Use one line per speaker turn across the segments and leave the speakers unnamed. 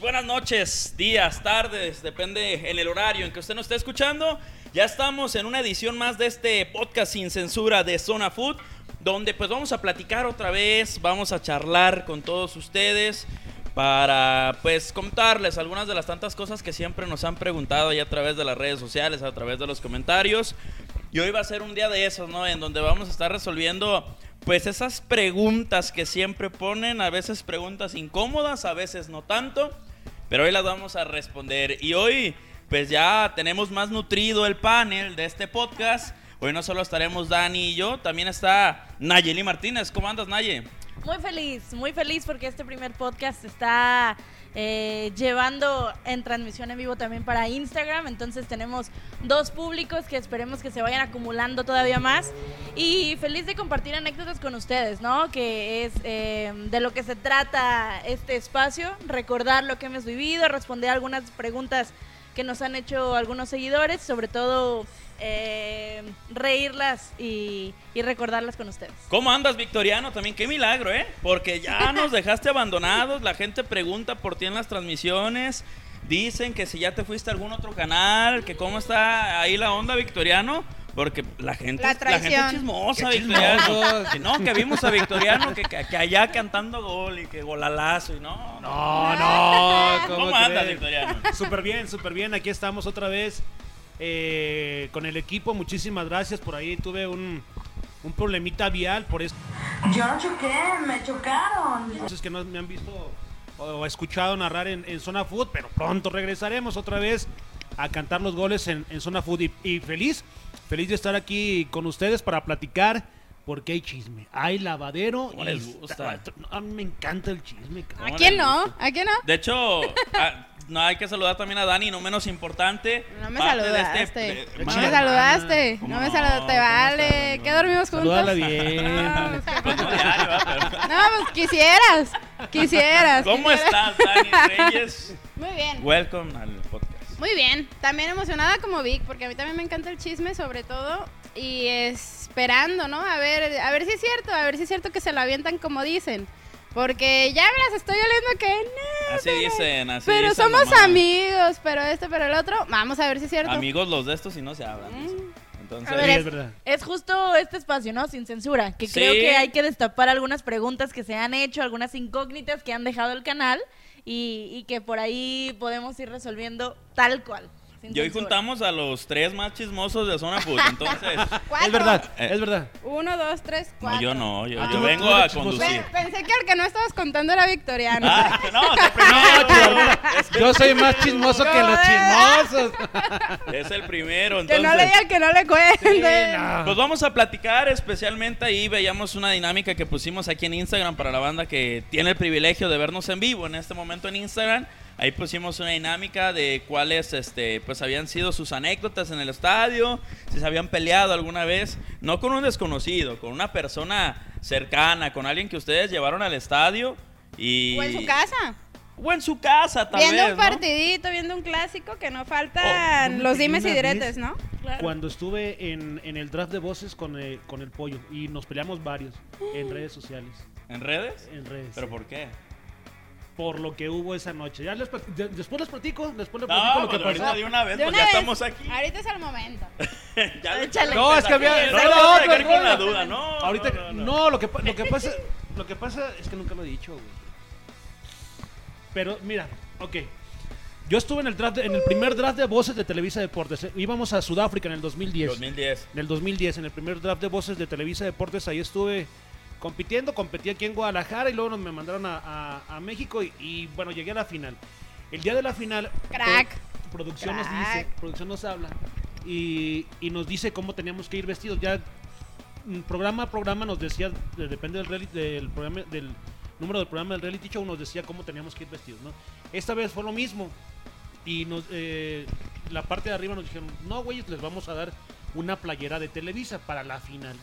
Buenas noches, días, tardes, depende en el horario en que usted nos esté escuchando. Ya estamos en una edición más de este podcast sin censura de Zona Food, donde pues vamos a platicar otra vez, vamos a charlar con todos ustedes para pues contarles algunas de las tantas cosas que siempre nos han preguntado ya a través de las redes sociales, a través de los comentarios. Y hoy va a ser un día de esos, ¿no? En donde vamos a estar resolviendo pues esas preguntas que siempre ponen, a veces preguntas incómodas, a veces no tanto, pero hoy las vamos a responder. Y hoy pues ya tenemos más nutrido el panel de este podcast. Hoy no solo estaremos Dani y yo, también está Nayeli Martínez. ¿Cómo andas, Naye?
Muy feliz, muy feliz porque este primer podcast está eh, llevando en transmisión en vivo también para Instagram. Entonces tenemos dos públicos que esperemos que se vayan acumulando todavía más. Y feliz de compartir anécdotas con ustedes, ¿no? Que es eh, de lo que se trata este espacio, recordar lo que hemos vivido, responder algunas preguntas que nos han hecho algunos seguidores, sobre todo eh, reírlas y, y, recordarlas con ustedes.
¿Cómo andas, Victoriano? También qué milagro, ¿eh? Porque ya nos dejaste abandonados, la gente pregunta por ti en las transmisiones, dicen que si ya te fuiste a algún otro canal, que cómo está ahí la onda, Victoriano. Porque la gente, la, gente chismosa, Victoriano. Que no, que vimos a Victoriano que, que, allá cantando gol y que golalazo y no.
No, no.
¿Cómo, ¿Cómo andas, Victoriano?
Súper bien, súper bien. Aquí estamos otra vez eh, con el equipo. Muchísimas gracias. Por ahí tuve un, un problemita vial, por eso.
Yo no choqué, me chocaron.
Entonces que no me han visto o escuchado narrar en, en, Zona Food, pero pronto regresaremos otra vez a cantar los goles en, en Zona Food. Y, y, feliz, feliz de estar aquí con ustedes para platicar. Porque hay chisme, hay lavadero.
y les gusta?
Está, a mí me encanta el chisme.
¿A quién no? ¿A quién no?
De hecho, a, no hay que saludar también a Dani, no menos importante.
No me saludaste. Este, no me saludaste. No, no me saludaste, vale. ¿Qué dormimos juntos?
Bien. No,
pues no, diario, ¿va? Pero...
no, pues quisieras. Quisieras.
¿Cómo
quisieras.
estás, Dani Reyes?
Muy bien.
Welcome al podcast.
Muy bien. También emocionada como Vic, porque a mí también me encanta el chisme, sobre todo. Y esperando, ¿no? A ver, a ver si es cierto, a ver si es cierto que se lo avientan como dicen. Porque ya me las estoy oliendo que no.
Así dicen, así
Pero
dicen
somos
nomás.
amigos, pero este, pero el otro. Vamos a ver si es cierto.
Amigos los de estos y no se hablan.
Mm.
Entonces,
A ver,
Sí,
es,
es verdad.
es justo este espacio, ¿no? Sin censura. Que
Sí.
creo que hay que destapar algunas preguntas que se han hecho, algunas incógnitas que han dejado el canal y, y que por ahí podemos ir resolviendo tal cual. Sin
y hoy
censura.
juntamos a los tres más chismosos de Zona Food. Entonces,
Cuatro.
Es verdad,
Eh.
es verdad.
Uno, dos, tres, cuatro.
no, yo no, yo,
Ah,
yo
tú-
vengo
tú
a
eres chismoso.
conducir.
Pe- Pensé que el que no estabas contando era Victoriano.
Ah, no, es el primero.
Yo soy más chismoso que los chismosos.
es el primero.
que
Entonces,
no le diga que no le cuente.
no.
Pues vamos a platicar especialmente ahí veíamos una dinámica que pusimos aquí en Instagram para la banda que tiene el privilegio de vernos en vivo en este momento en Instagram. Ahí pusimos una dinámica de cuáles este pues habían sido sus anécdotas en el estadio, si se habían peleado alguna vez, no con un desconocido, con una persona cercana, con alguien que ustedes llevaron al estadio y
O en su casa.
O en su casa tal
viendo
vez,
un
¿no?
partidito, viendo un clásico, que no faltan
Oh,
los dimes y diretes, ¿no? Claro.
Cuando estuve en, en el draft de voces con el, con el pollo y nos peleamos varios en redes sociales.
¿En redes?
En redes.
¿Pero por qué?
Por lo que hubo esa noche. Ya les, después les platico, después les
No,
platico lo que
pues ahorita
pasó.
de una vez,
De
pues
una
ya
vez.
estamos aquí.
Ahorita es el momento.
Ya le-
Échale.
No, es que había-
No, no, no,
otro,
dejar con
no,
la
no.
duda, no.
Ahorita,
no,
no,
no, no.
lo que lo que pasa, lo que pasa es que nunca lo he dicho, güey. Pero mira, ok. Yo estuve en el draft, de- en el primer draft de voces de Televisa Deportes. eh, Íbamos a Sudáfrica en el 2010.
2010.
En el 2010, en el primer draft de voces de Televisa Deportes, ahí estuve compitiendo, competí aquí en Guadalajara y luego nos- me mandaron a, a- a México y, y, bueno, llegué a la final. El día de la final,
Crack.
pro- producción nos dice, producción nos habla y, y nos dice cómo teníamos que ir vestidos. Ya mm, programa a programa nos decía, de- depende del, reali- del programa, del número del programa del reality show, nos decía cómo teníamos que ir vestidos, ¿no? Esta vez fue lo mismo y nos, eh, la parte de arriba nos dijeron, no, güeyes, les vamos a dar una playera de Televisa para la final.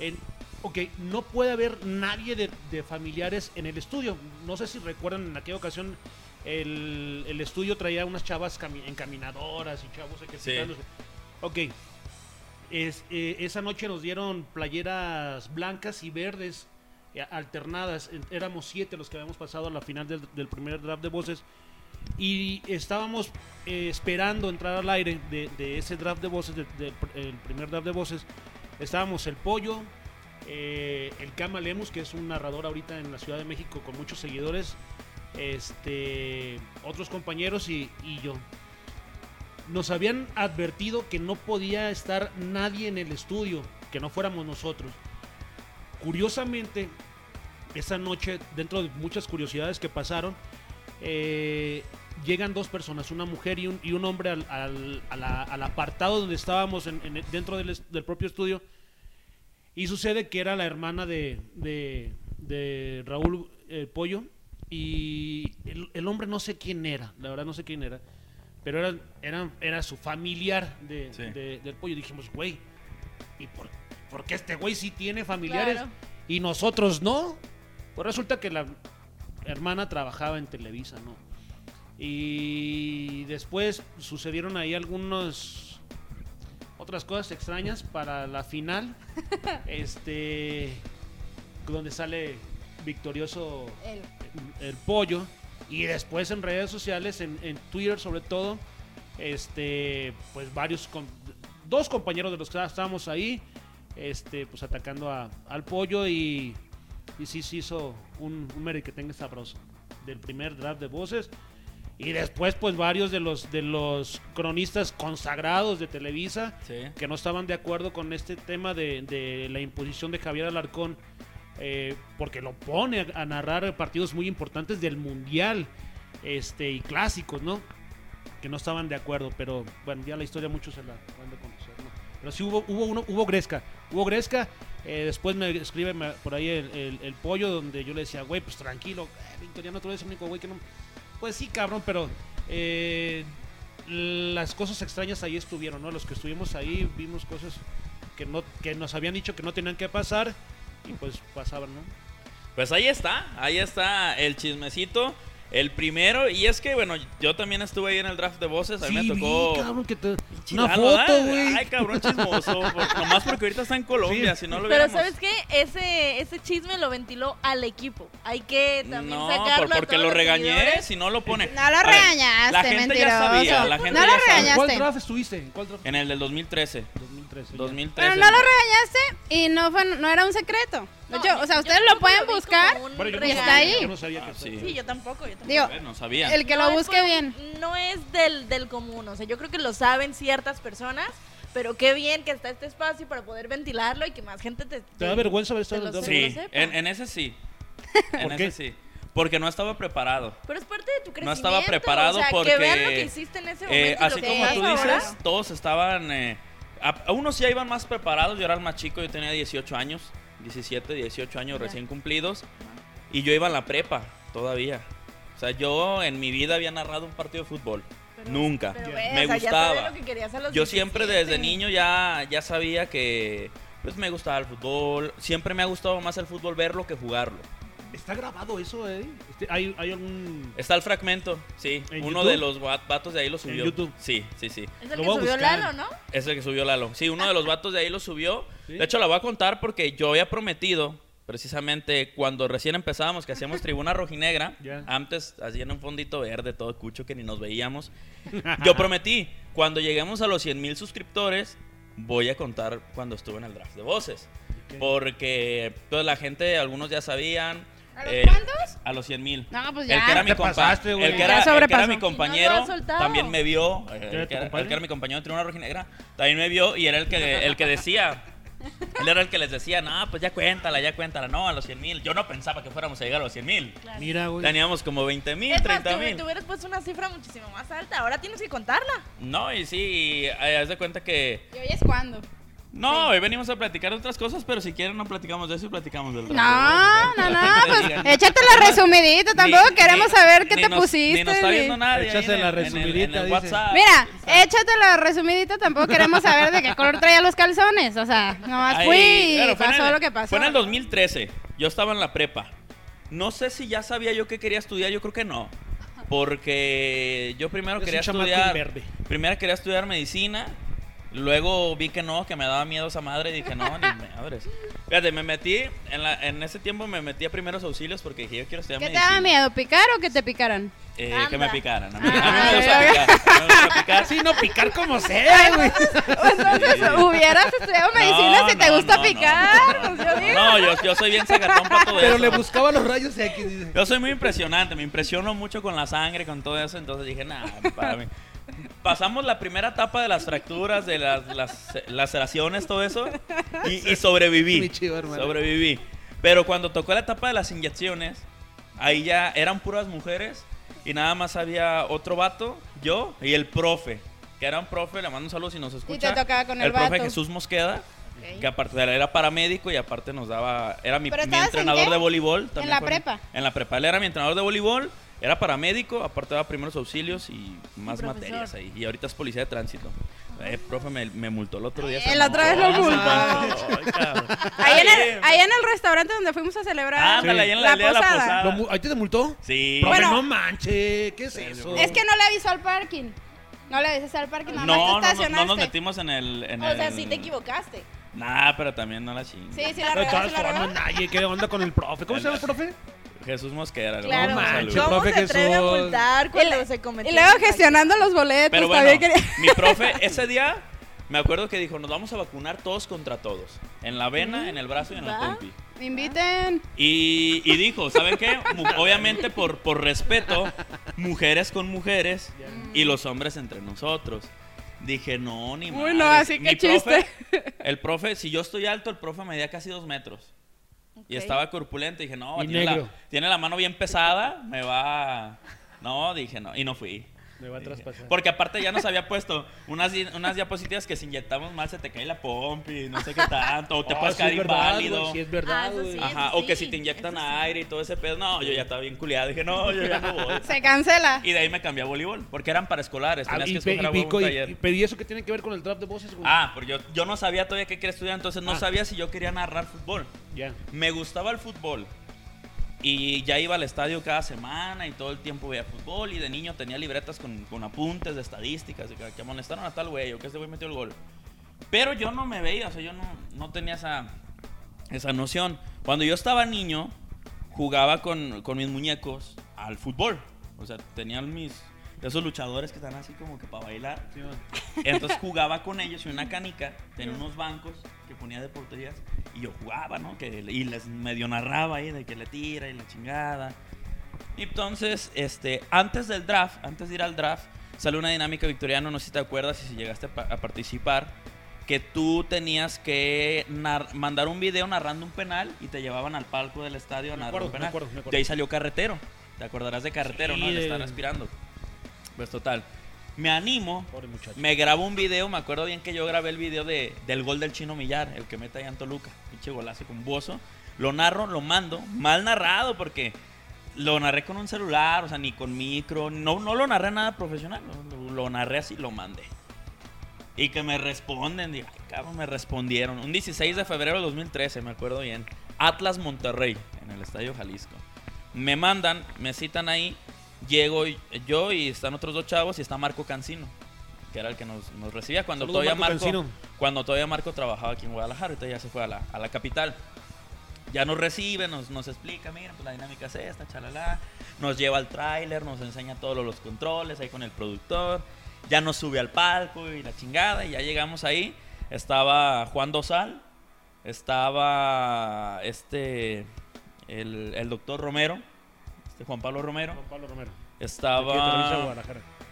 En, ok, no puede haber nadie de, de familiares en el estudio. No sé si recuerdan en aquella ocasión el, el estudio traía unas chavas cami- encaminadoras y chavos. Ok, es, eh, esa noche nos dieron playeras blancas y verdes eh, alternadas. Éramos siete los que habíamos pasado a la final del, del primer draft de voces. Y estábamos eh, esperando entrar al aire de, de ese draft de voces, de- del pr- el primer draft de voces. Estábamos el Pollo, eh, el Kama Lemus, que es un narrador ahorita en la Ciudad de México con muchos seguidores, este, otros compañeros y, yo. Nos habían advertido que no podía estar nadie en el estudio, que no fuéramos nosotros. Curiosamente, esa noche, dentro de muchas curiosidades que pasaron, eh, llegan dos personas, una mujer y un, hombre al, apartado donde estábamos en- en- dentro del propio estudio. Y sucede que era la hermana de, de- de Raúl eh, Pollo. Y el, el hombre no sé quién era, la verdad no sé quién era. Pero era, era, era su familiar de,
Sí.
de- del pollo. Dijimos, güey, ¿y por, por qué este güey sí tiene familiares
Claro.
y nosotros no? Pues resulta que la hermana trabajaba en Televisa, ¿no? Y después sucedieron ahí algunos otras cosas extrañas para la final. este donde sale victorioso el pollo y después en redes sociales en, en Twitter sobre todo este pues varios com- dos compañeros de los que estábamos ahí este pues atacando a- al pollo y y sí se hizo un, un merequetengue sabroso del primer draft de voces y después pues varios de los de los cronistas consagrados de Televisa
Sí.
que no estaban de acuerdo con este tema de, de la imposición de Javier Alarcón, eh, porque lo pone a, a narrar partidos muy importantes del Mundial este, y clásicos, ¿no? Que no estaban de acuerdo, pero bueno, ya la historia muchos se la van de conocer, ¿no? Pero sí hubo, hubo uno, hubo Gresca, hubo Gresca, eh, después me escribe por ahí el, el- el pollo donde yo le decía, güey, pues tranquilo, eh, Victoriano, tú eres el único güey que no... Pues sí, cabrón, pero eh, las cosas extrañas ahí estuvieron, ¿no? Los que estuvimos ahí vimos cosas que no que nos habían dicho que no tenían que pasar y pues pasaban, ¿no?
Pues ahí está, ahí está el chismecito. El primero, y es que, bueno, yo también estuve ahí en el draft de voces. A mí me tocó.
vi, cabrón, que te...
Chilano,
una foto, güey.
Ay, cabrón chismoso. por- nomás porque ahorita está en Colombia,
Sí.
si no lo
Pero
hubiéramos.
¿sabes qué? Ese, ese chisme lo ventiló al equipo. Hay que también
No,
sacarlo
por-
a
porque
todos
lo regañé,
seguidores.
si no lo pone.
No lo regañaste,
La gente
mentiroso.
ya sabía, la gente
No lo regañaste.
¿Cuál draft estuviste? ¿En ¿Cuál draft?
En el del 2013.
2013. ya.
2013.
Pero no lo regañaste y no fue, no era un secreto.
No,
hecho, o sea,
yo
ustedes lo pueden buscar.
Bueno, yo
Y está ahí.
Yo no sabía
Ah,
que
sí.
Sí, yo tampoco, yo tampoco.
Digo,
ver, no sabían.
el que
No
lo busque bien.
No es del, del común, o sea, yo creo que lo saben ciertas personas, pero qué bien que está este espacio para poder ventilarlo y que más gente te...
¿Te da vergüenza haber estado
te
en
lo
el
sé.
draft?
Sí, en, en ese sí. En
¿Por
ese
qué?
sí. Porque no estaba preparado.
Pero es parte de tu crecimiento.
No estaba preparado
o sea,
porque.
que vean lo que hiciste en ese momento
eh,
y lo
así
que
como tú
ahora.
dices, todos estaban. eh, a, a unos ya iban más preparados. Yo era el más chico, yo tenía 18 años. 17, 18 años recién cumplidos. Y yo iba en la prepa todavía. O sea, yo en mi vida había narrado un partido de fútbol.
Pero-
Nunca.
pero
Me
o sea, ya sabes
gustaba.
lo que querías a los
Yo siempre
17.
desde niño ya, ya sabía que pues me gustaba el fútbol. Siempre me ha gustado más el fútbol verlo que jugarlo.
Está grabado eso, ¿eh? ¿hay, ¿Hay algún...?
Está el fragmento, sí.
¿En
Uno
YouTube?
de los va- vatos de ahí lo subió.
YouTube?
Sí, sí, sí.
Es el
Lo
que subió
buscar.
Lalo, ¿no?
Es el que subió Lalo. Sí, uno de los vatos de ahí lo subió.
¿Sí?
De hecho, la voy a contar porque yo había prometido, precisamente cuando recién empezábamos, que hacíamos tribuna rojinegra, antes hacían un fondito verde todo cucho que ni nos veíamos. Yo prometí, cuando lleguemos a los 100 mil suscriptores, voy a contar cuando estuve en el draft de voces. Porque toda la gente, algunos ya sabían.
¿A los
eh,
cuántos?
A los 100 mil.
No, pues
El que era
ya.
mi compa,
pasaste, güey.
el que
Ya
era, el que era mi
Y no
compañero
soltado.
también me vio. El que era, el que era mi compañero de Tribuna Rojinegra también me vio y era el que, el que decía. Él era el que les decía, no, pues ya cuéntala, ya cuéntala. No, a los 100 mil. Yo no pensaba que fuéramos a llegar a los 100 mil.
Claro.
Mira, güey.
Teníamos como 20 mil,
Es más,
30
tú,
mil.
tú hubieras puesto una cifra muchísimo más alta. Ahora tienes que contarla.
No, y sí, eh, haz de cuenta que.
¿Y hoy es cuándo?
No, hoy venimos a platicar de otras cosas, pero si quieren no platicamos de eso y platicamos del
No, no, no, pues échate la resumidita, tampoco
Ni-
queremos
ni-
saber qué
ni
te
nos-
pusiste.
Ni nos está viendo nadie. en
la
el- en el- en el
resumidita, dice.
WhatsApp.
Mira, échate la resumidita, tampoco queremos saber de qué color traía los calzones. O sea, nomás
Ahí,
fui y pasó
el-
lo que pasó.
Fue en el 2013. Yo estaba en la prepa. No sé si ya sabía yo que quería estudiar, yo creo que no. Porque yo primero
Es
quería estudiar.
verde.
Primero quería estudiar medicina. Luego vi que no, que me daba miedo esa madre y dije, no, ni madres. Fíjate, me metí, en, la, en ese tiempo me metí a primeros auxilios porque dije, yo quiero estudiar
¿Qué te
medicina.
daba miedo? ¿Picar o que te picaran?
Eh, que me picaran. A mí, a mí
Ah,
me gusta picar. a mí me gusta picar.
Sí, no picar como sea, güey.
Entonces,
Sí.
hubieras estudiado medicina
No,
si te
no,
gusta
no,
picar.
no.
pues yo digo.
No, yo, yo soy bien sagatón para todo
Pero
eso.
le buscaba los rayos X. dice.
Yo soy muy impresionante, me impresiono mucho con la sangre, con todo eso, entonces dije, nada, para mí. Pasamos la primera etapa de las fracturas, de las, las laceraciones, todo eso, y, y sobreviví.
Mi chivo, hermano.
sobreviví. Pero cuando tocó la etapa de las inyecciones, ahí ya eran puras mujeres y nada más había otro vato, yo y el profe, que era un profe, le mando un saludo si nos escucha.
te tocaba con el
profe
vato.
Jesús Mosqueda.
Ok.
Que aparte era paramédico y aparte nos daba. Era mi,
¿Pero
mi
en
entrenador de voleibol. también
la
fue-
prepa?
En la prepa. Él era mi entrenador de voleibol. Era paramédico, aparte daba primeros auxilios y más materias ahí. Y ahorita es policía de tránsito. Eh, profe, me, me multó el otro día.
Eh,
se
la otra vez lo multó. Ahí en, el, ahí en el restaurante donde fuimos a celebrar
Ándale, ahí en la,
la
de
posada.
posada.
¿Lo mu- ¿Ahí te multó?
Sí.
Profe,
Bueno.
no manche, ¿qué es eso?
Es que no le avisó al parking. No le avisaste al parking, nada
no,
más te
no, no,
estacionaste.
no nos metimos en el. En
O sea,
el-
sí te equivocaste.
Nah, pero también no la chingue.
Sí, sí la
De
regó,
todas formas, nadie, ¿qué onda con el profe? ¿Cómo se llama el profe?
Jesús Mosquera.
Claro.
saludo.
¿Cómo
profe
se atreve a
Jesús.
multar cuando se cometió
Y luego gestionando los boletos,
Pero bueno,
quería...
mi profe ese día me acuerdo que dijo, nos vamos a vacunar todos contra todos. En la vena, en el brazo y en la
¿Va?
pompi.
Me inviten.
Y, y dijo, ¿saben qué? Obviamente por, por respeto, mujeres con mujeres y los hombres entre nosotros. Dije, no, ni
Uy,
madres.
no, así que
Mi profe-
chiste.
el profe, si yo estoy alto, el profe medía casi dos metros. Y estaba corpulento. Dije, no,
Y
tiene la, tiene la mano bien pesada, me va... No, dije, no. Y no fui.
Me va a traspasar.
Porque aparte ya nos había puesto unas, unas diapositivas que si inyectamos mal se te cae la pompi, no sé qué tanto, o te
Oh,
puedes
sí verdad,
inválido.
sí es verdad,
Ah, sí.
Ajá, o que si te inyectan aire y todo ese pedo. No, yo ya estaba bien culiado. Dije, no, yo ya no voy.
Se cancela.
Y de ahí me cambié a voleibol, porque eran para escolares.
Ah,
Tenías
y,
que escoger a
y
un
y-
taller.
y pedí eso que tiene que ver con el draft de voces, güey.
Ah, porque yo, yo no sabía todavía qué quería estudiar, entonces no
Ah.
sabía si yo quería narrar fútbol.
Ya.
Me gustaba el fútbol. Y ya iba al estadio cada semana y todo el tiempo veía fútbol. Y de niño tenía libretas con, con apuntes de estadísticas. Y que, amonestaron a tal güey o que este güey metió el gol. Pero yo no me veía, o sea, yo no, no tenía esa, esa noción. Cuando yo estaba niño, jugaba con, con mis muñecos al fútbol. O sea, tenían mis. Esos luchadores que están así como que para bailar.
Sí.
Entonces jugaba con ellos y una canica, tenía unos bancos que ponía de porterías y yo jugaba, ¿no? Que, y les medio narraba ahí de que le tira y la chingada. Y entonces, este, antes del draft, antes de ir al draft, salió una dinámica victoriana, no sé si te acuerdas y si llegaste a, pa- a participar, que tú tenías que mandar un video narrando un penal y te llevaban al palco del estadio a
Me
narrar
acuerdo,
un
me
penal.
acuerdo, me acuerdo.
De ahí salió Carretero. Te acordarás de Carretero,
Sí,
¿no? Le
de-
está respirando. Pues total. Me animo me grabo un video, me acuerdo bien que yo grabé el video de, del gol del Chino Millar, el que mete allá en Toluca, pinche golazo con bozo. Lo narro, lo mando, mal narrado porque lo narré con un celular, o sea, ni con micro, no, no lo narré nada profesional, lo, lo- lo narré así, lo mandé. Y que me responden, digo, ay, cabrón, me respondieron. Un 16 de febrero de 2013, me acuerdo bien. Atlas Monterrey, en el Estadio Jalisco. Me mandan, me citan ahí, llego yo y están otros dos chavos y está Marco Cancino, que era el que nos, nos recibía cuando
Saludos,
todavía
Marco
cuando todavía Marco trabajaba aquí en Guadalajara, ahorita ya se fue a la, a la capital. Ya nos recibe, nos, nos explica, mira, pues la dinámica es esta, chalala. Nos lleva al tráiler, nos enseña todos los controles ahí con el productor. Ya nos sube al palco y la chingada, y ya llegamos ahí. Estaba Juan Dosal, estaba este, el, el doctor Romero, este Juan Pablo Romero.
Juan Pablo Romero.
Estaba.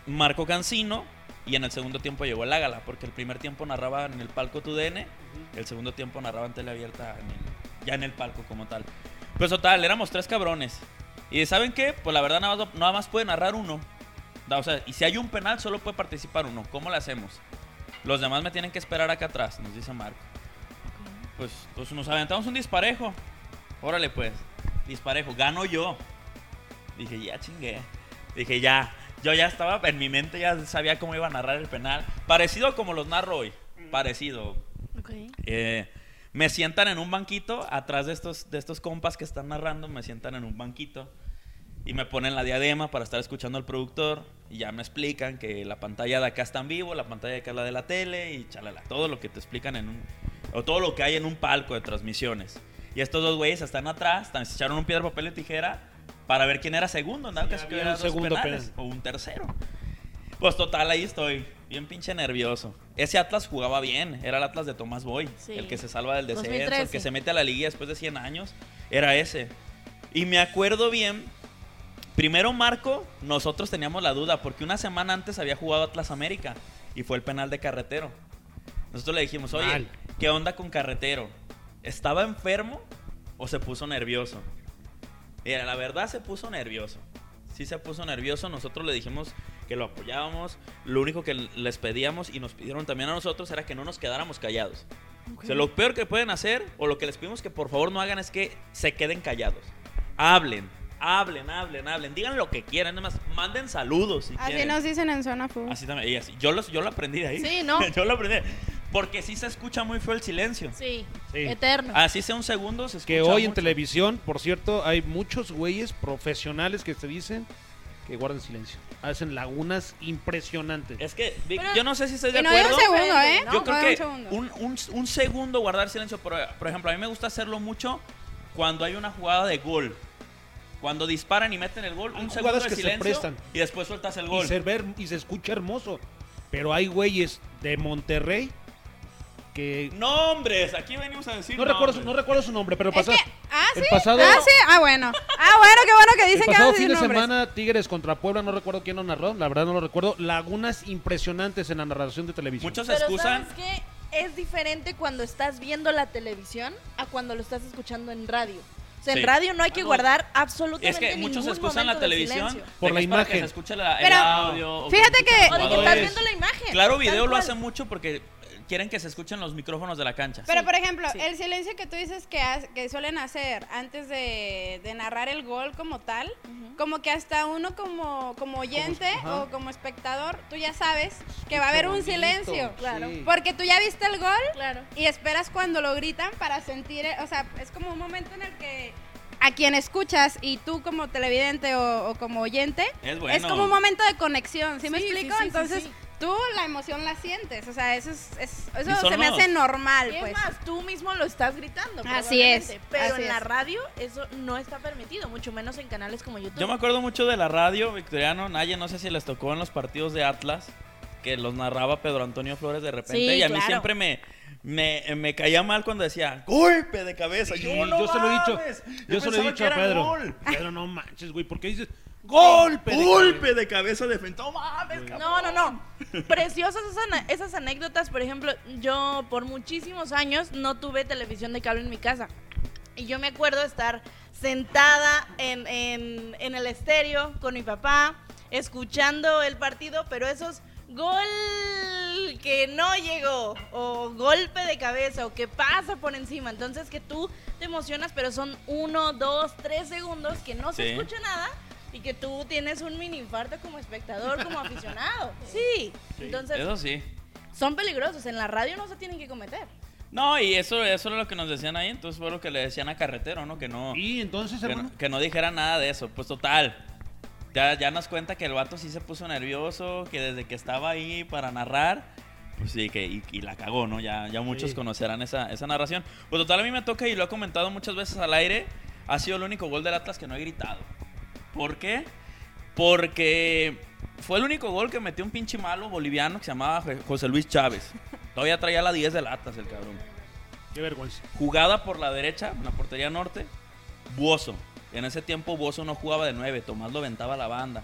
Marco Cancino y en el segundo tiempo llegó el Ágala, porque el primer tiempo narraba en el palco TUDN, el segundo tiempo narraba en tele abierta en el- ya en el palco como tal. Pues total, éramos tres cabrones. Y ¿saben qué? Pues la verdad nada más, nada más puede narrar uno. O sea, y si hay un penal solo puede participar uno. ¿Cómo lo hacemos? Los demás me tienen que esperar acá atrás, nos dice Marco. Pues, pues nos aventamos un disparejo. Órale pues, disparejo, gano yo. Dije, ya chingué. Dije, ya. Yo ya estaba, en mi mente ya sabía cómo iba a narrar el penal. Parecido como los narro hoy. Parecido.
Ok.
Eh, me sientan en un banquito, atrás de estos, de estos compas que están narrando, me sientan en un banquito. Y me ponen la diadema para estar escuchando al productor. Y ya me explican que la pantalla de acá está en vivo, la pantalla de acá es la de la tele y chalala. Todo lo que te explican en un. O todo lo que hay en un palco de transmisiones. Y estos dos güeyes están atrás, están, se echaron un piedra, papel y tijera para ver quién era segundo. Andaba casi que dos
segundo
penales,
penal.
o un tercero. Pues total, ahí estoy. Bien pinche nervioso. Ese Atlas jugaba bien. Era el Atlas de Tomás Boy.
Sí.
El que se salva del descenso, el
2013.
que se mete a la liga después de 100 años. Era ese. Y me acuerdo bien. Primero Marco, nosotros teníamos la duda porque una semana antes había jugado Atlas América y fue el penal de Carretero. Nosotros le dijimos, oye,
Mal.
¿qué onda con Carretero? ¿Estaba enfermo o se puso nervioso? Mira, la verdad se puso nervioso. Sí se puso nervioso. Nosotros le dijimos que lo apoyábamos. Lo único que les pedíamos y nos pidieron también a nosotros era que no nos quedáramos callados. O sea, lo peor que pueden hacer o lo que les pedimos que por favor no hagan es que se queden callados. Hablen, hablen, hablen, hablen. Digan lo que quieran. Nada más manden saludos si
Así
quieren.
nos dicen en Zona Food.
Así también. y así. Yo, los, yo lo aprendí de ahí.
Sí, ¿no?
yo lo aprendí. Porque sí se escucha muy feo el silencio.
Sí,
Sí.
eterno.
Así sea un segundo, se escucha
Que hoy en televisión, por cierto, hay muchos güeyes profesionales que te dicen que guardan silencio. Hacen lagunas impresionantes.
Es que, Vic,
Pero-
yo no sé si estoy de
y no
acuerdo.
un segundo, ¿eh?
No,
Yo
No
creo que
un segundo.
un, un- un segundo guardar silencio, por, por ejemplo, a mí me gusta hacerlo mucho cuando hay una jugada de gol. Cuando disparan y meten el gol,
Hay
un segundo de
que se
silencio
prestan.
y después sueltas el
y
gol.
se, ver, y se escucha hermoso. Pero hay güeyes de Monterrey que...
Nombres, aquí venimos a decir
No recuerdo, su,
nombres.
no recuerdo su nombre, pero
Es
pasa,
que, ah,
el
sí.
pasado-
Ah, sí. Ah, bueno. Ah, bueno, qué bueno que
el
dicen que
pasado
a
fin de
nombres.
semana Tigres contra Puebla, no recuerdo quién lo narró, la verdad no lo recuerdo. Lagunas impresionantes en la narración de televisión.
Muchos se
Pero
excusan.
¿sabes qué? Es diferente cuando estás viendo la televisión a cuando lo estás escuchando en radio. Sea,
Sí.
en radio no hay que
Ah, no.
guardar absolutamente
Es que muchos se excusan la televisión.
Por la
para que
imagen.
se escuche la- el audio. o
fíjate que-
O de que estás viendo la imagen.
Claro, video lo
cual.
hace mucho porque eh, quieren que se escuchen los micrófonos de la cancha.
Pero,
Sí,
por ejemplo,
sí.
el silencio que tú dices que, que suelen hacer antes de, de narrar el gol como tal, como que hasta uno como, como oyente o como espectador, tú ya sabes que va a haber un
bonito,
silencio.
claro.
sí.
Porque tú ya viste el gol
Claro.
y esperas cuando lo gritan para sentir, o sea, es como un momento en el que a quien escuchas y tú como televidente o, o como oyente,
Es bueno.
como un momento de conexión, ¿sí, me
Sí,
explico?
sí, sí,
Entonces,
sí.
tú la emoción la sientes, o sea, eso es, es- eso se me hace normal,
Y es
pues.
más, tú mismo lo estás gritando.
Así es,
Pero
así
en la
es.
radio eso no está permitido, mucho menos en canales como YouTube.
Yo me acuerdo mucho de la radio, Victoriano Naye, no sé si les tocó en los partidos de Atlas, que los narraba Pedro Antonio Flores de repente.
Sí,
y a mí
claro.
siempre me, me, me caía mal cuando decía golpe de cabeza.
Sí,
yo, no
yo se lo he dicho, yo se lo he dicho a Pedro.
gol.
Pedro, no manches, güey, ¿por qué dices golpe? de
Golpe
cabeza"?
de cabeza de frente. No mames, cabrón.
No, no, no. Preciosas esas, anécdotas. Por ejemplo, yo por muchísimos años no tuve televisión de cable en mi casa. Y yo me acuerdo estar sentada en, en- en el estéreo con mi papá, escuchando el partido, pero esos gol que no llegó, o golpe de cabeza, o que pasa por encima. Entonces que tú te emocionas, pero son uno, dos, tres segundos que no se
Sí.
escucha nada. Y que tú tienes un mini infarto como espectador, como aficionado. Sí. Entonces,
Eso sí.
son peligrosos. En la radio no se tienen que cometer.
No, y eso, eso era lo que nos decían ahí, entonces fue lo que le decían a Carretero, ¿no? Que no,
Y entonces,
que
hermano,
no, que no dijera nada de eso. Pues total. Ya, ya nos cuenta que el vato sí se puso nervioso, que desde que estaba ahí para narrar, pues sí, que y, y la cagó, ¿no? Ya, ya muchos
Sí.
conocerán esa, esa narración. Pues total, a mí me toca y lo he comentado muchas veces al aire, ha sido el único gol del Atlas que no he gritado. ¿Por qué? Porque fue el único gol que metió un pinche malo boliviano que se llamaba Jo- José Luis Chávez. Todavía traía la 10 del Atlas el cabrón.
qué vergüenza.
Jugada por la derecha, en la portería norte, Buoso. En ese tiempo Buoso no jugaba de 9, Tomás lo aventaba a la banda.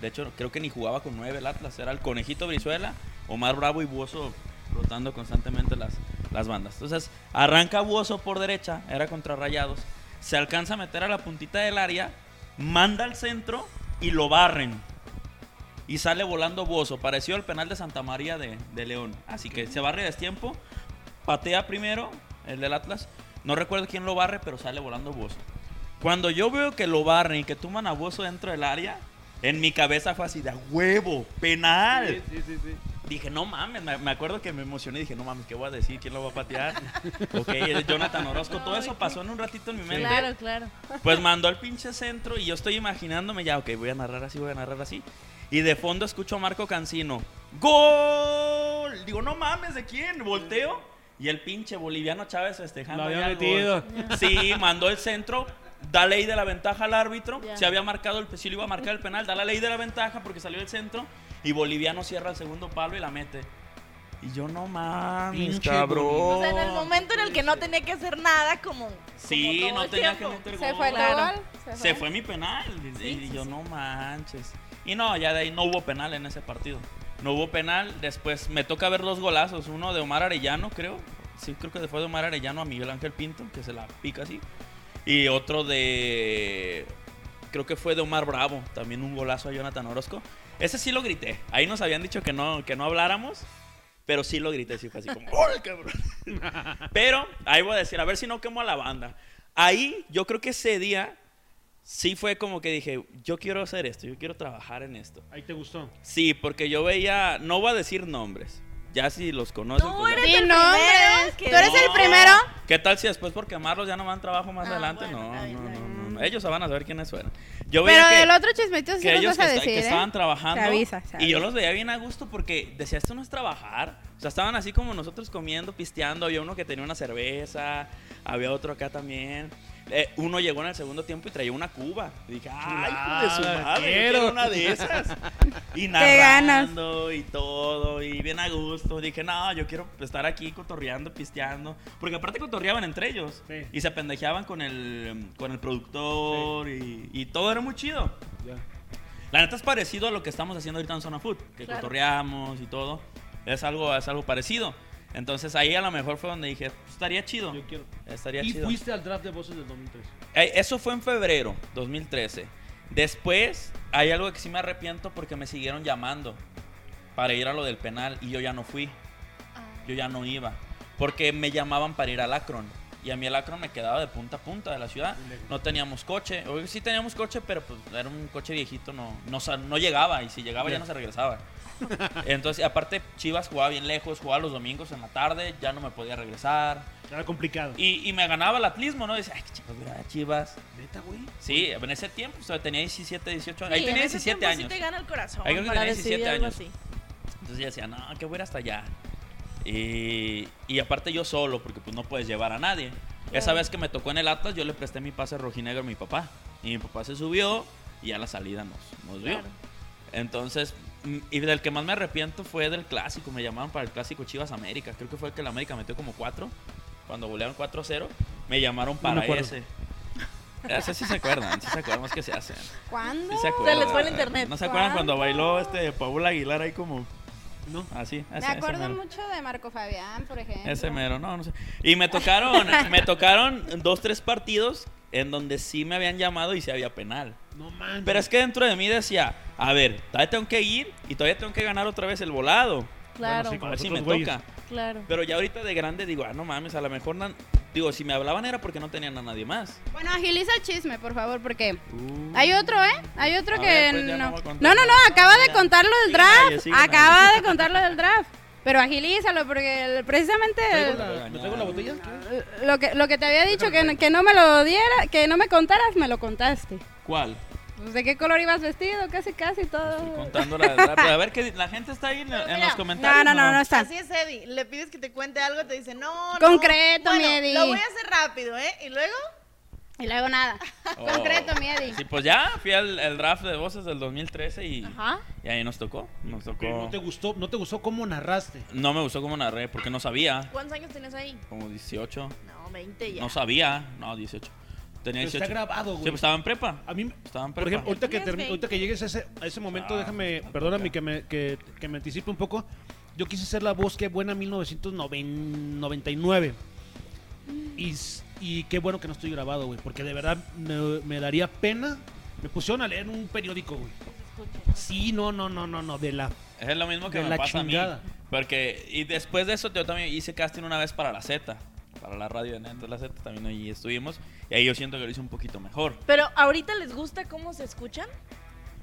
De hecho, creo que ni jugaba con 9 el Atlas, era el Conejito Brizuela, Omar Bravo y Buoso rotando constantemente las, las bandas. Entonces, arranca Buoso por derecha, era contra Rayados, se alcanza a meter a la puntita del área, manda al centro y lo barren. Y sale volando Buoso, pareció el penal de Santa María de, de León. Así que se barre a destiempo, patea primero, el del Atlas. No recuerdo quién lo barre, pero sale volando Bozo. Cuando yo veo que lo barren y que tuman a Bozo dentro del área, en mi cabeza fue así de "A huevo, penal.
Sí, sí, sí, sí.
Dije, no mames, me, me acuerdo que me emocioné. Dije, no mames, ¿qué voy a decir? ¿Quién lo va a patear? ok, es Jonathan Orozco. Todo eso pasó en un ratito en mi mente.
Claro, claro.
Pues mandó al pinche centro y yo estoy imaginándome ya, ok, voy a narrar así, voy a narrar así. Y de fondo escucho a Marco Cancino. ¡Gol! Digo, no mames, ¿de quién? Volteo. Y el pinche boliviano Chávez festejando.
Lo había metido.
gol. Sí, mandó el centro. Da ley de la ventaja al árbitro.
Ya.
Se había marcado el sí le iba a marcar el penal. Da la ley de la ventaja porque salió el centro. Y boliviano cierra el segundo palo y la mete. Y yo no mames, cabrón.
O sea, en el momento en el que no tenía que hacer nada, como.
Sí,
como
no tenía
tiempo.
que meter
Se
gol.
fue el
Claro.
gol.
Se fue mi penal. Y,
Sí,
y
sí,
yo,
sí.
no manches. Y no, ya de ahí no hubo penal en ese partido. No hubo penal. Después me toca ver dos golazos. Uno de Omar Arellano, creo. Sí, creo que fue de Omar Arellano a Miguel Ángel Pinto, que se la pica así. Y otro de. Creo que fue de Omar Bravo. También un golazo a Jonathan Orozco. Ese sí lo grité. Ahí nos habían dicho que no, que no habláramos. Pero sí lo grité, sí fue así como, ¡Gol, cabrón! Pero ahí voy a decir, a ver si no quemo a la banda. Ahí yo creo que ese día sí fue como que dije, yo quiero hacer esto, yo quiero trabajar en esto.
Ahí te gustó.
Sí, porque yo veía, no voy a decir nombres, ya si los conocen.
Tú
pues
eres el primero
Tú eres el
No.
primero.
¿Qué tal si después por quemarlos ya no dan trabajo más
Ah,
adelante?
bueno,
no, no, no, no, no. Ellos van a saber quiénes fueron. Yo
Pero
veía que,
del otro chismecito sí
que ellos
vas a
que,
decir,
que
¿eh?
estaban trabajando.
Se avisa, se
Y yo
avisa.
los veía bien a gusto porque decía, esto no es trabajar. O sea, estaban así como nosotros comiendo, pisteando. Había uno que tenía una cerveza, había otro acá también. Eh, uno llegó en el segundo tiempo y traía una cuba. Y dije, ¡ay, hijo de su madre! yo
quiero".
quiero una de esas. Y narrando y todo, y bien a gusto. Dije, no, yo quiero estar aquí cotorreando, pisteando. Porque aparte cotorreaban entre ellos.
Sí.
Y se pendejeaban con el, con el productor y, y todo era muy chido.
Ya.
La neta es parecido a lo que estamos haciendo ahorita en Zona Food, que
Claro.
cotorreamos y todo. Es algo, es algo parecido. Entonces ahí a lo mejor fue donde dije, "Pues, estaría chido.
Yo quiero.
Estaría
Y
chido.
fuiste al draft de voces del 2003.
Eh, Eso fue en febrero 2013. Después hay algo que sí me arrepiento porque me siguieron llamando para ir a lo del penal y yo ya no fui. Yo ya no iba. Porque me llamaban para ir al Akron. Y a mí el Akron me quedaba de punta a punta de la ciudad. No teníamos coche. O sí teníamos coche, pero pues era un coche viejito, no, no, no llegaba. Y si llegaba ya no se regresaba. Entonces, aparte, Chivas jugaba bien lejos, jugaba los domingos en la tarde, ya no me podía regresar.
Era complicado.
Y, y me ganaba el atlismo, ¿no? Decía, ay, qué chicos, mira, Chivas.
Neta, güey.
Sí, en ese tiempo, o sea, tenía 17, 18 años.
Sí,
Ahí tenía
en ese
17
tiempo
años.
Sí te gana el corazón
Ahí creo que
para
tenía
decidir
17
algo
años.
así.
Entonces yo decía, no, que voy a ir hasta allá. Y, y aparte yo solo, porque pues no puedes llevar a nadie. Esa vez que me tocó en el Atlas, yo le presté mi pase rojinegro a mi papá. Y mi papá se subió y a la salida nos, nos vio.
Claro.
Entonces, y del que más me arrepiento fue del clásico. Me llamaron para el clásico Chivas América. Creo que fue el que el América metió como 4. Cuando golearon 4-0. Me llamaron para
acuerdo.
ese. Ese sí se acuerdan, sí se acuerdan más que se hacen.
¿Cuándo?
Sí se acuerdan.
les fue el internet.
¿No se acuerdan cuando
¿Cuándo?
bailó este Paula Aguilar ahí como
No.
así?
Me
ese- ese
acuerdo mucho de Marco Fabián, por ejemplo.
Ese mero, no, no sé. Y me tocaron, me tocaron dos, tres partidos en donde sí me habían llamado y sí había penal.
No manches.
Pero es que dentro de mí decía, a ver, todavía tengo que ir y todavía tengo que ganar otra vez el volado.
Claro,
sí,
A
Con
ver
los
si me
güeyes.
toca.
claro.
Pero ya ahorita de grande digo, ah, no mames, a lo mejor, digo, si me hablaban era porque no tenían a nadie más.
Bueno, agiliza el chisme, por favor, porque hay otro, ¿eh? Hay otro
A
que
ver, pues, no
no. No, no, acaba de contarlo del
Sigue nadie,
draft.
sigue
Acaba
nadie.
de contarlo del draft. Pero agilízalo, porque el- precisamente
¿Traigo
el-
la, ¿Me traigo la botella?
lo que, lo que te había dicho que, no- que no me lo diera, que no me contaras, me lo contaste.
¿Cuál?
Pues, ¿De qué color ibas vestido? Casi, casi
Estoy
todo.
contando la verdad. Pero a ver, que la gente está ahí en, los comentarios.
No, no, no, no está.
Así es, Eddie. Le pides que te cuente algo, te dice, no, no.
Concreto,
bueno,
mi Eddie.
Lo voy a hacer rápido, ¿eh? Y luego,
Y luego nada.
Oh.
Concreto, mi Eddie.
Sí, pues ya fui al el draft de voces del 2013 y,
ajá.
y ahí nos tocó. Nos tocó.
No te gustó, no te gustó cómo narraste.
No me gustó cómo narré porque no sabía.
¿Cuántos años tienes ahí?
Como 18.
No, 20 ya.
No sabía. No, 18. Tenía
Pero
18.
está grabado,
Sí,
güey.
pues estaba en prepa.
A mí,
Estaba en
por
prepa.
ejemplo, ahorita que,
Tienes
termi-
20.
ahorita que llegues a ese, a ese momento,
Ah,
déjame, perdóname que me, que, que me anticipe un poco. Yo quise ser la voz que buena 1999. Y, s- y qué bueno que no estoy grabado, güey. Porque de verdad me, me daría pena. Me pusieron a leer un periódico, güey. Sí, no, no, no, no, no. De la.
Es lo mismo que
De
me
la
pasa
chingada.
a mí. Porque, y después de eso, yo también hice casting una vez para la Z. Para la radio de Neto, la Z. También ahí estuvimos. Y ahí yo siento que lo hice un poquito mejor.
Pero ahorita les gusta cómo se escuchan.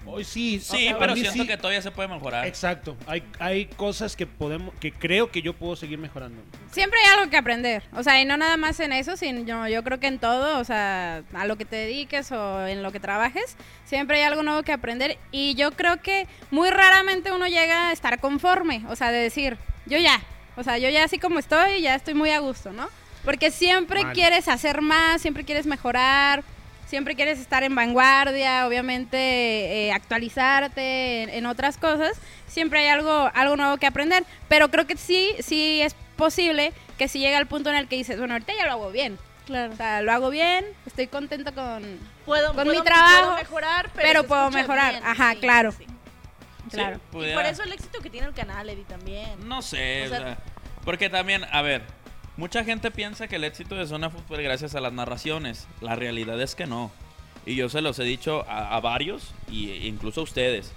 Hoy sí.
Sí,
a
pero siento
sí.
que todavía se puede mejorar.
Exacto. Hay, hay cosas que podemos, que creo que yo puedo seguir mejorando.
Siempre hay algo que aprender. O sea, y no nada más en eso, sino yo, yo creo que en todo, o sea, a lo que te dediques o en lo que trabajes, siempre hay algo nuevo que aprender. Y yo creo que muy raramente uno llega a estar conforme. O sea, de decir, yo ya. O sea, yo ya así como estoy, ya estoy muy a gusto, ¿no? Porque siempre
Mal.
quieres hacer más, siempre quieres mejorar. Siempre quieres estar en vanguardia, obviamente eh, actualizarte en, en otras cosas. Siempre hay algo, algo nuevo que aprender. Pero creo que sí, sí es posible que si llega al punto en el que dices, bueno, ahorita ya lo hago bien.
Claro.
O sea, lo hago bien, estoy contento con...
Puedo,
con
puedo-
mi trabajo,
puedo mejorar, pero,
pero puedo mejorar.
bien.
Ajá,
Sí,
claro.
sí.
Claro.
Sí,
Y por eso el éxito que tiene el canal, Eddie, también.
No sé,
O sea,
porque también, a ver, mucha gente piensa que el éxito de Zona Fútbol es gracias a las narraciones. La realidad es que no. Y yo se los he dicho a, a varios, y, e incluso a ustedes.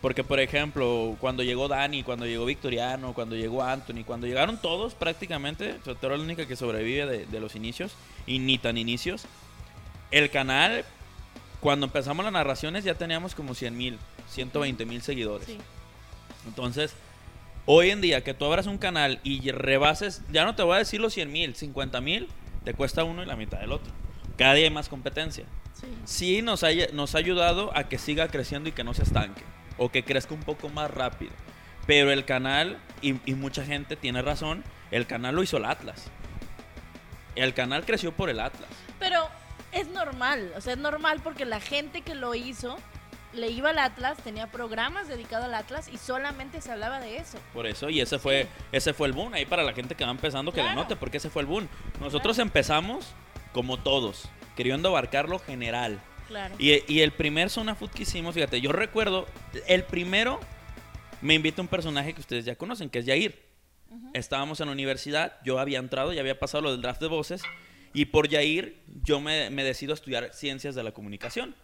Porque, por ejemplo, cuando llegó Dani, cuando llegó Victoriano, cuando llegó Anthony, cuando llegaron todos prácticamente, Sotero es la única que sobrevive de, de los inicios, y ni tan inicios, el canal, cuando empezamos las narraciones ya teníamos como 100 mil, 120 mil seguidores.
Sí.
Entonces, hoy en día que tú abras un canal y rebases, ya no te voy a decir los 100 mil, 50 mil, te cuesta uno y la mitad del otro. Cada día hay más competencia.
Sí.
Sí nos ha, nos ha ayudado a que siga creciendo y que no se estanque. O que crezca un poco más rápido. Pero el canal, y, y mucha gente tiene razón, el canal lo hizo el Atlas. El canal creció por el Atlas.
Pero es normal, o sea, es normal porque la gente que lo hizo le iba al Atlas, tenía programas dedicados al Atlas y solamente se hablaba de eso.
Por eso, y ese fue, ese fue el boom. Ahí para la gente que va empezando, que le
Claro.
note, porque ese fue el boom. Nosotros empezamos como todos, queriendo abarcar lo general.
Claro.
Y, y el primer Zona Food que hicimos, fíjate, yo recuerdo, el primero me invita un personaje que ustedes ya conocen, que es Yair. Estábamos en la universidad, yo había entrado, ya había pasado lo del draft de voces, y por Yair yo me, me decido a estudiar ciencias de la comunicación.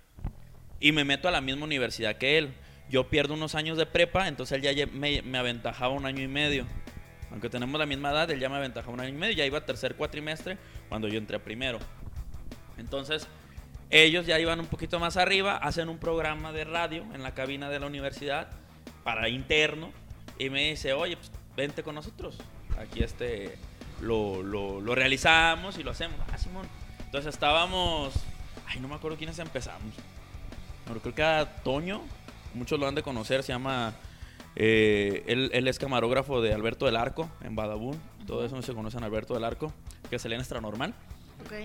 Y me meto a la misma universidad que él. Yo pierdo unos años de prepa, entonces él ya me, me aventajaba un año y medio. Aunque tenemos la misma edad, él ya me aventajaba un año y medio, ya iba a tercer cuatrimestre cuando yo entré primero. Entonces, ellos ya iban un poquito más arriba, hacen un programa de radio en la cabina de la universidad para interno y me dice, oye, pues vente con nosotros. Aquí este lo, lo, lo realizamos y lo hacemos. Ah, Simón. Entonces estábamos, ay, no me acuerdo quiénes empezamos. Creo que era Toño, muchos lo han de conocer, se llama, eh, él, él es camarógrafo de Alberto del Arco en Badabun. Todo eso no se conocen a Alberto del Arco, que es el extra normal.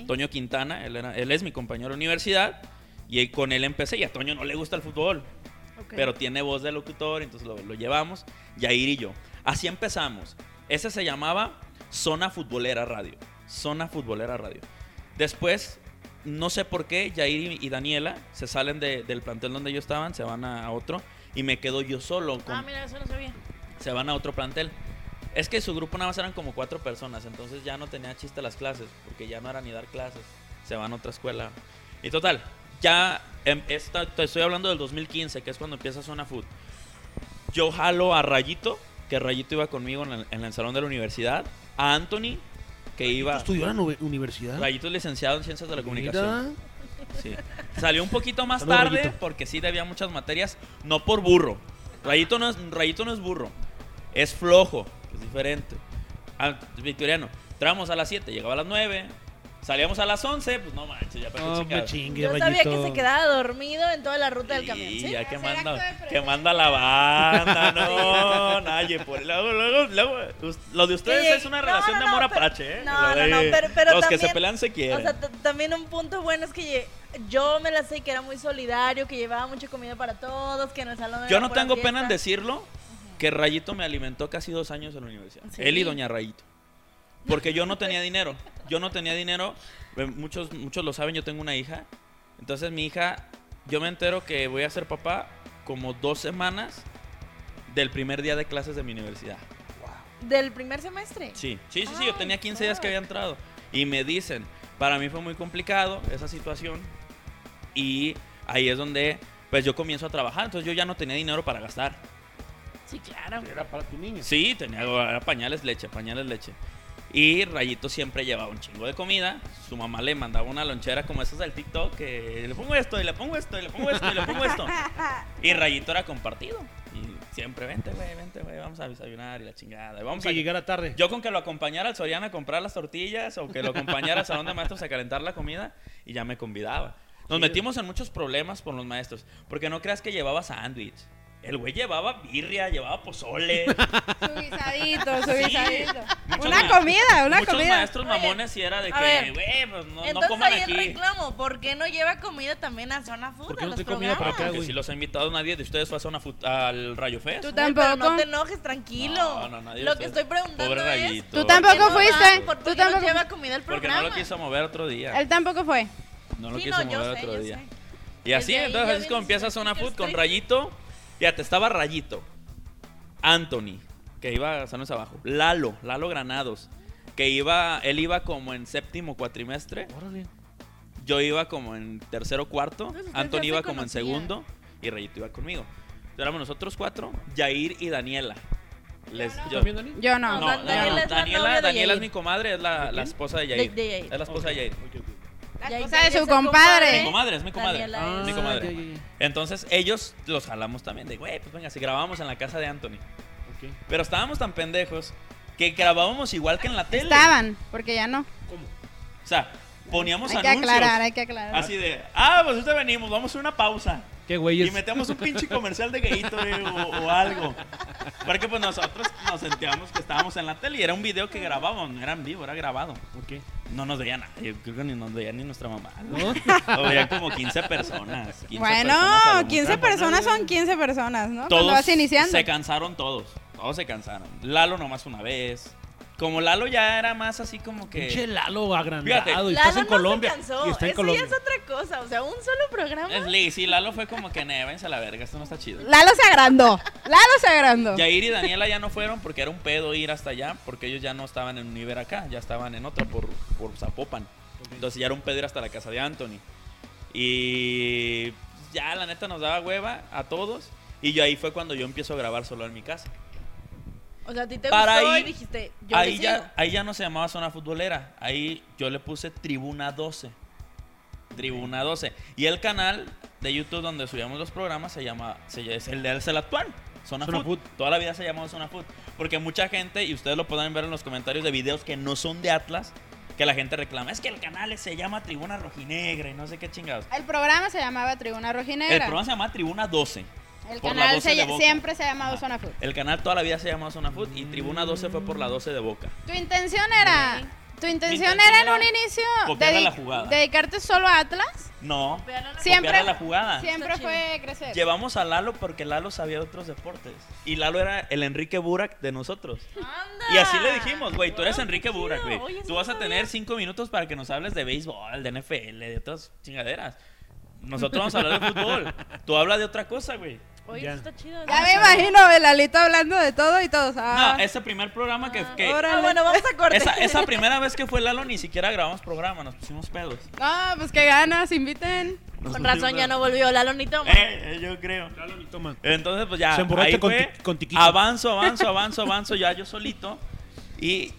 Toño Quintana, él, era- él es mi compañero de universidad y con él empecé y a Toño no le gusta el fútbol, pero tiene voz de locutor, entonces lo, lo llevamos, Yair y yo. Así empezamos. Ese se llamaba Zona Futbolera Radio. Zona Futbolera Radio. Después, no sé por qué, Yair y, Daniela se salen de- del plantel donde ellos estaban, se van a, a otro y me quedo yo solo. Con,
Ah, mira, eso no sabía.
se van a otro plantel. Es que su grupo nada más eran como cuatro personas, entonces ya no tenía chiste las clases, porque ya no era ni dar clases, se van a otra escuela. Y total, ya, em, esta- te estoy hablando del 2015, que es cuando empieza Zona Food. Yo jalo a Rayito, que Rayito iba conmigo en el, en el salón de la universidad, a Anthony, que iba...
¿Estudió en la universidad?
Rayito es licenciado en Ciencias de la Comunicación.
Mira.
Sí. Salió un poquito más tarde
Rayito.
porque sí debía muchas materias, no por burro. Rayito no es, Rayito no es burro, es flojo, es diferente. Ah, Victoriano, entramos a las 7, llegaba a las 9, salíamos a las 11, pues no manches, ya para qué
No
chingados.
chingue,
Yo sabía que se quedaba dormido en toda la ruta del camión,
Y
¿sí?
ya que manda, que la banda, no, nadie, por luego, luego, luego, lo de ustedes es una
no,
relación
no,
de amor
pero-
apache, ¿eh?
no,
de-
no, no, pero- pero
los que se pelean se quieren.
O sea, también un punto bueno es que yo me la sé que era muy solidario, que llevaba mucha comida para todos, que en el salón
Yo no tengo pena en decirlo que Rayito me alimentó casi dos años en la universidad.
Sí.
Él y Doña Rayito. Porque yo no tenía dinero. Yo no tenía dinero. Eh, Muchos, muchos lo saben, yo tengo una hija. Entonces mi hija, yo me entero que voy a ser papá como dos semanas del primer día de clases de mi universidad.
Del primer semestre.
Sí, sí, sí, sí, yo
Ay,
tenía 15 días que había entrado. Y me dicen, para mí fue muy complicado esa situación. Y ahí es donde, pues yo comienzo a trabajar. Entonces yo ya no tenía dinero para gastar.
Sí, claro.
Era para tu niño.
Sí, tenía era pañales leche, pañales leche. Y Rayito siempre llevaba un chingo de comida. Su mamá le mandaba una lonchera como esas del TikTok que le pongo esto y le pongo esto y le pongo esto y le pongo esto. Y Rayito era compartido. Y siempre, vente, güey, vente, güey, vamos a desayunar y la chingada. y Vamos a
llegara tarde.
Yo con que lo acompañara al Soriana a comprar las tortillas o que lo acompañara al salón de maestros a calentar la comida y ya me convidaba. Nos metimos en muchos problemas con los maestros. Porque no creas que llevaba sándwich. El güey llevaba birria, llevaba pozole.
Su guisadito, su guisadito.
Muchos
Una comida, una
muchos
comida.
maestros
Oye,
mamones y era de que, güey, pues no, no
Entonces
coman
ahí el reclamo, ¿por qué no lleva comida también a Zona Food?
¿Por qué no trae comida para acá,
Porque
güey?
si los ha invitado nadie de ustedes fue a zona fut- al Rayo Fest.
Tú
pero
tampoco.
no te enojes, tranquilo.
No, no, nadie
Lo que estoy preguntando
Pobre
es...
Rayito.
Tú
¿por
tampoco
no
fuiste.
va? ¿Por
Tú
qué no
tampoco-
lleva comida al
Porque
programa?
no lo quiso mover otro día.
Él tampoco fue.
No lo
Sí,
quiso
no,
mover otro día. Y así, entonces
ya
así es como empieza Zona Food con Rayito. Fíjate, estaba Rayito. Anthony, que iba a Sanos abajo. Lalo, Lalo Granados. Que iba, él iba como en séptimo cuatrimestre.
Órale.
Yo iba como en tercero cuarto.
Entonces,
Anthony iba como en segundo. Y Rayito iba conmigo. Entonces, éramos nosotros cuatro, Yair y Daniela. Les, yo-
¿También, Dani?
Yo no.
no,
No,
no,
Daniela es
Daniela, es mi comadre, es la, la esposa de Yair.
De- de Yair.
Es la esposa de
ok.
La esposa
ya
de su compadre.
Mi comadre, es mi comadre.
Ah,
mi comadre. Entonces ellos los jalamos también de, güey, pues venga, si grabábamos en la casa de Anthony. Pero estábamos tan pendejos que grabábamos igual que en la tele.
Estaban, porque ya no.
¿Cómo?
O sea, poníamos
Hay que
anuncios.
aclarar, hay que aclarar.
Así de, ah, pues ahorita venimos, vamos a hacer una pausa.
¿Qué güeyes?
Y metemos un pinche comercial de Gatorade o, o algo. Porque pues nosotros nos sentíamos que estábamos en la tele y era un video que grabábamos, no era en vivo, era grabado.
Ok.
No nos veía nadie, creo que ni nos veía ni nuestra mamá.
¿No?
Lo veían como 15 personas. 15
Bueno,
personas a lo
15
mucho.
personas son 15 personas, ¿no? Cuando
Todos
vas iniciando.
se cansaron todos. Todos se cansaron. Lalo nomás una vez. Como Lalo ya era más así como que.
Pinche Lalo agrandado.
Fíjate.
y
Lalo
estás en
no
Colombia.
se cansó.
Y está en
Eso
Colombia.
ya es otra cosa. O sea, un solo programa.
Es Lee, sí, Lalo fue como que névense a la verga, esto no está chido.
Lalo se agrandó. Lalo se agrandó.
Yair y Daniela ya no fueron porque era un pedo ir hasta allá, porque ellos ya no estaban en Univer acá, ya estaban en otra por, por Zapopan. Entonces ya era un pedo ir hasta la casa de Anthony. Y ya la neta nos daba hueva a todos. Y yo ahí fue cuando yo empiezo a grabar solo en mi casa.
O sea, a ti te
Para
gustó
ahí-
y dijiste, yo
ahí
sigo.
ya, ahí ya no se llamaba zona futbolera. Ahí yo le puse Tribuna 12. Tribuna 12. Y el canal de YouTube donde subíamos los programas se llama, se, es el, es el actual. Zona,
Zona
Food.
Food.
Toda la vida se llamó Zona Food. Porque mucha gente, y ustedes lo pueden ver en los comentarios de videos que no son de Atlas, que la gente reclama, es que el canal se llama Tribuna Rojinegra y no sé qué chingados.
El programa se llamaba Tribuna
El
Rojinegra.
programa se llama Tribuna 12.
El
por la
canal
12
se
de Boca.
siempre se ha llamado. Zona Food.
El canal toda la vida se llamó Zona Food y Tribuna 12 fue por la 12 de Boca.
Tu intención era. Tu intención
intención
era en
era
un inicio
copiarle
dedi-
la jugada.
dedicarte solo a Atlas.
No,
la-
Siempre,
copiarle la jugada.
siempre fue crecer.
Llevamos a Lalo porque Lalo sabía de otros deportes. Y Lalo era el Enrique Burak de nosotros.
¡Anda!
Y así le dijimos, güey, tú eres Enrique Burak, güey. Tú vas a tener cinco minutos para que nos hables de béisbol, de NFL, de otras chingaderas. Nosotros vamos a hablar de fútbol. Tú hablas de otra cosa, güey.
Oye,
Ya.
eso está chido.
Ya me imagino el Alito hablando de todo y todos. Ah,
No, ese primer programa que... que-
Órale.
Ah, bueno, vamos a corte.
esa, esa primera vez que fue Lalo ni siquiera grabamos programa, nos pusimos pedos.
No, pues qué ganas, inviten.
Nos
Con razón ya no volvió Lalo ni toma.
Eh, eh, yo creo.
Lalo ni toma.
Entonces, pues ya.
Se emborracha
ahí
con
fue,
con tiquito.
Avanzo, avanzo, avanzo, avanzo, ya yo solito. Y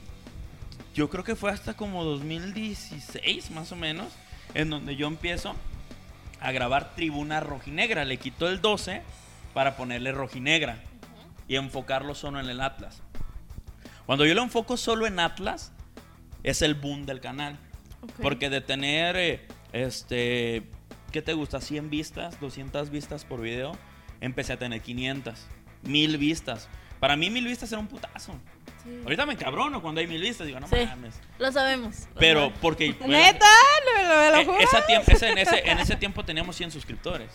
yo creo que fue hasta como 2016, más o menos, en donde yo empiezo a grabar Tribuna Rojinegra. Le quito el 12 para ponerle Rojinegra y enfocarlo solo en el Atlas. Cuando yo lo enfoco solo en Atlas, es el boom del canal. Porque de tener, eh, este, ¿qué te gusta? 100 vistas, 200 vistas por video, empecé a tener 500, 1000 vistas. Para mí 1000 vistas era un putazo.
Sí.
Ahorita me encabrono cuando hay 1000 vistas, digo, no
Sí.
mames.
Lo sabemos. lo
Pero
sabemos.
porque...
Neta, lo, lo, lo
Eh,
juro.
esa en, ese, en ese tiempo teníamos 100 suscriptores.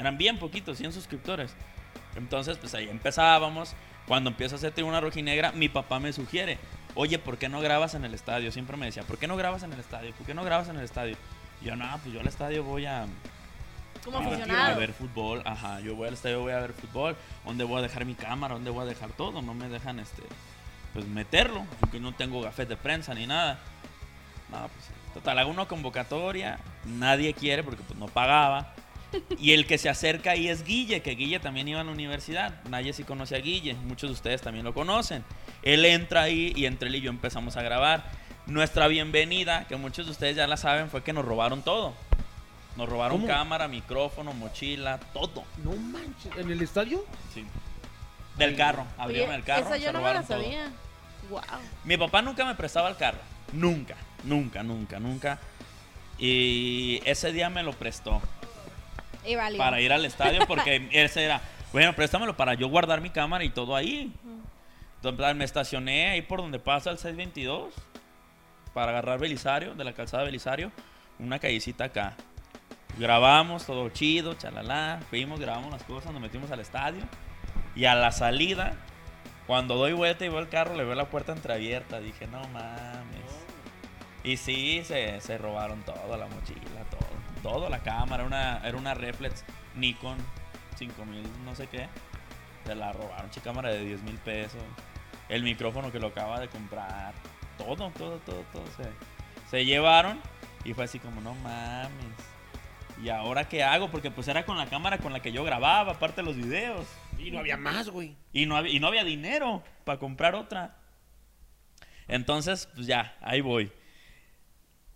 Eran bien poquitos, 100 suscriptores. Entonces, pues ahí empezábamos. Cuando empiezo a hacer Tribuna Rojinegra, mi papá me sugiere, oye, ¿por qué no grabas en el estadio? Siempre me decía, ¿por qué no grabas en el estadio? ¿Por qué no grabas en el estadio? Y yo, no, pues yo al estadio voy a,
Como
a- a
aficionado.
ver fútbol. Ajá, yo voy al estadio, voy a ver fútbol. ¿Dónde voy a dejar mi cámara? ¿Dónde voy a dejar todo? No me dejan, este, pues meterlo. Porque no tengo gafet de prensa ni nada. No, pues. Total, hago una convocatoria. Nadie quiere porque pues no pagaba. Y el que se acerca ahí es Guille, que Guille también iba a la universidad. Nadie sí conoce a Guille. Muchos de ustedes también lo conocen. Él entra ahí y entre él y yo empezamos a grabar. Nuestra bienvenida, que muchos de ustedes ya la saben, fue que nos robaron todo. Nos robaron
¿Cómo?
cámara, micrófono, mochila, todo.
No manches. ¿En el estadio?
Sí. Del carro, abrieron
Oye,
el carro.
esa
se
yo no me la sabía. Wow.
Mi papá nunca me prestaba el carro. Nunca, nunca, nunca, nunca. Y ese día me lo prestó. Para ir al estadio porque ese era, bueno, préstamelo para yo guardar mi cámara y todo ahí. Entonces me estacioné ahí por donde pasa el 622 para agarrar Belisario, de la calzada Belisario, una callecita acá. Grabamos todo chido, chalala, fuimos, grabamos las cosas, nos metimos al estadio y a la salida, cuando doy vuelta y veo el carro, le veo la puerta entreabierta, dije, no mames. Y sí, se, se robaron todo, la mochila, todo, todo, la cámara, una, era una reflex Nikon 5000, no sé qué. Se la robaron, chica cámara de 10 mil pesos. El micrófono que lo acaba de comprar. Todo, todo, todo, todo. Se, se llevaron y fue así como, no mames. ¿Y ahora qué hago? Porque pues era con la cámara con la que yo grababa, aparte de los videos.
Y no había más, güey.
Y no había, y no había dinero para comprar otra. Entonces, pues ya, ahí voy.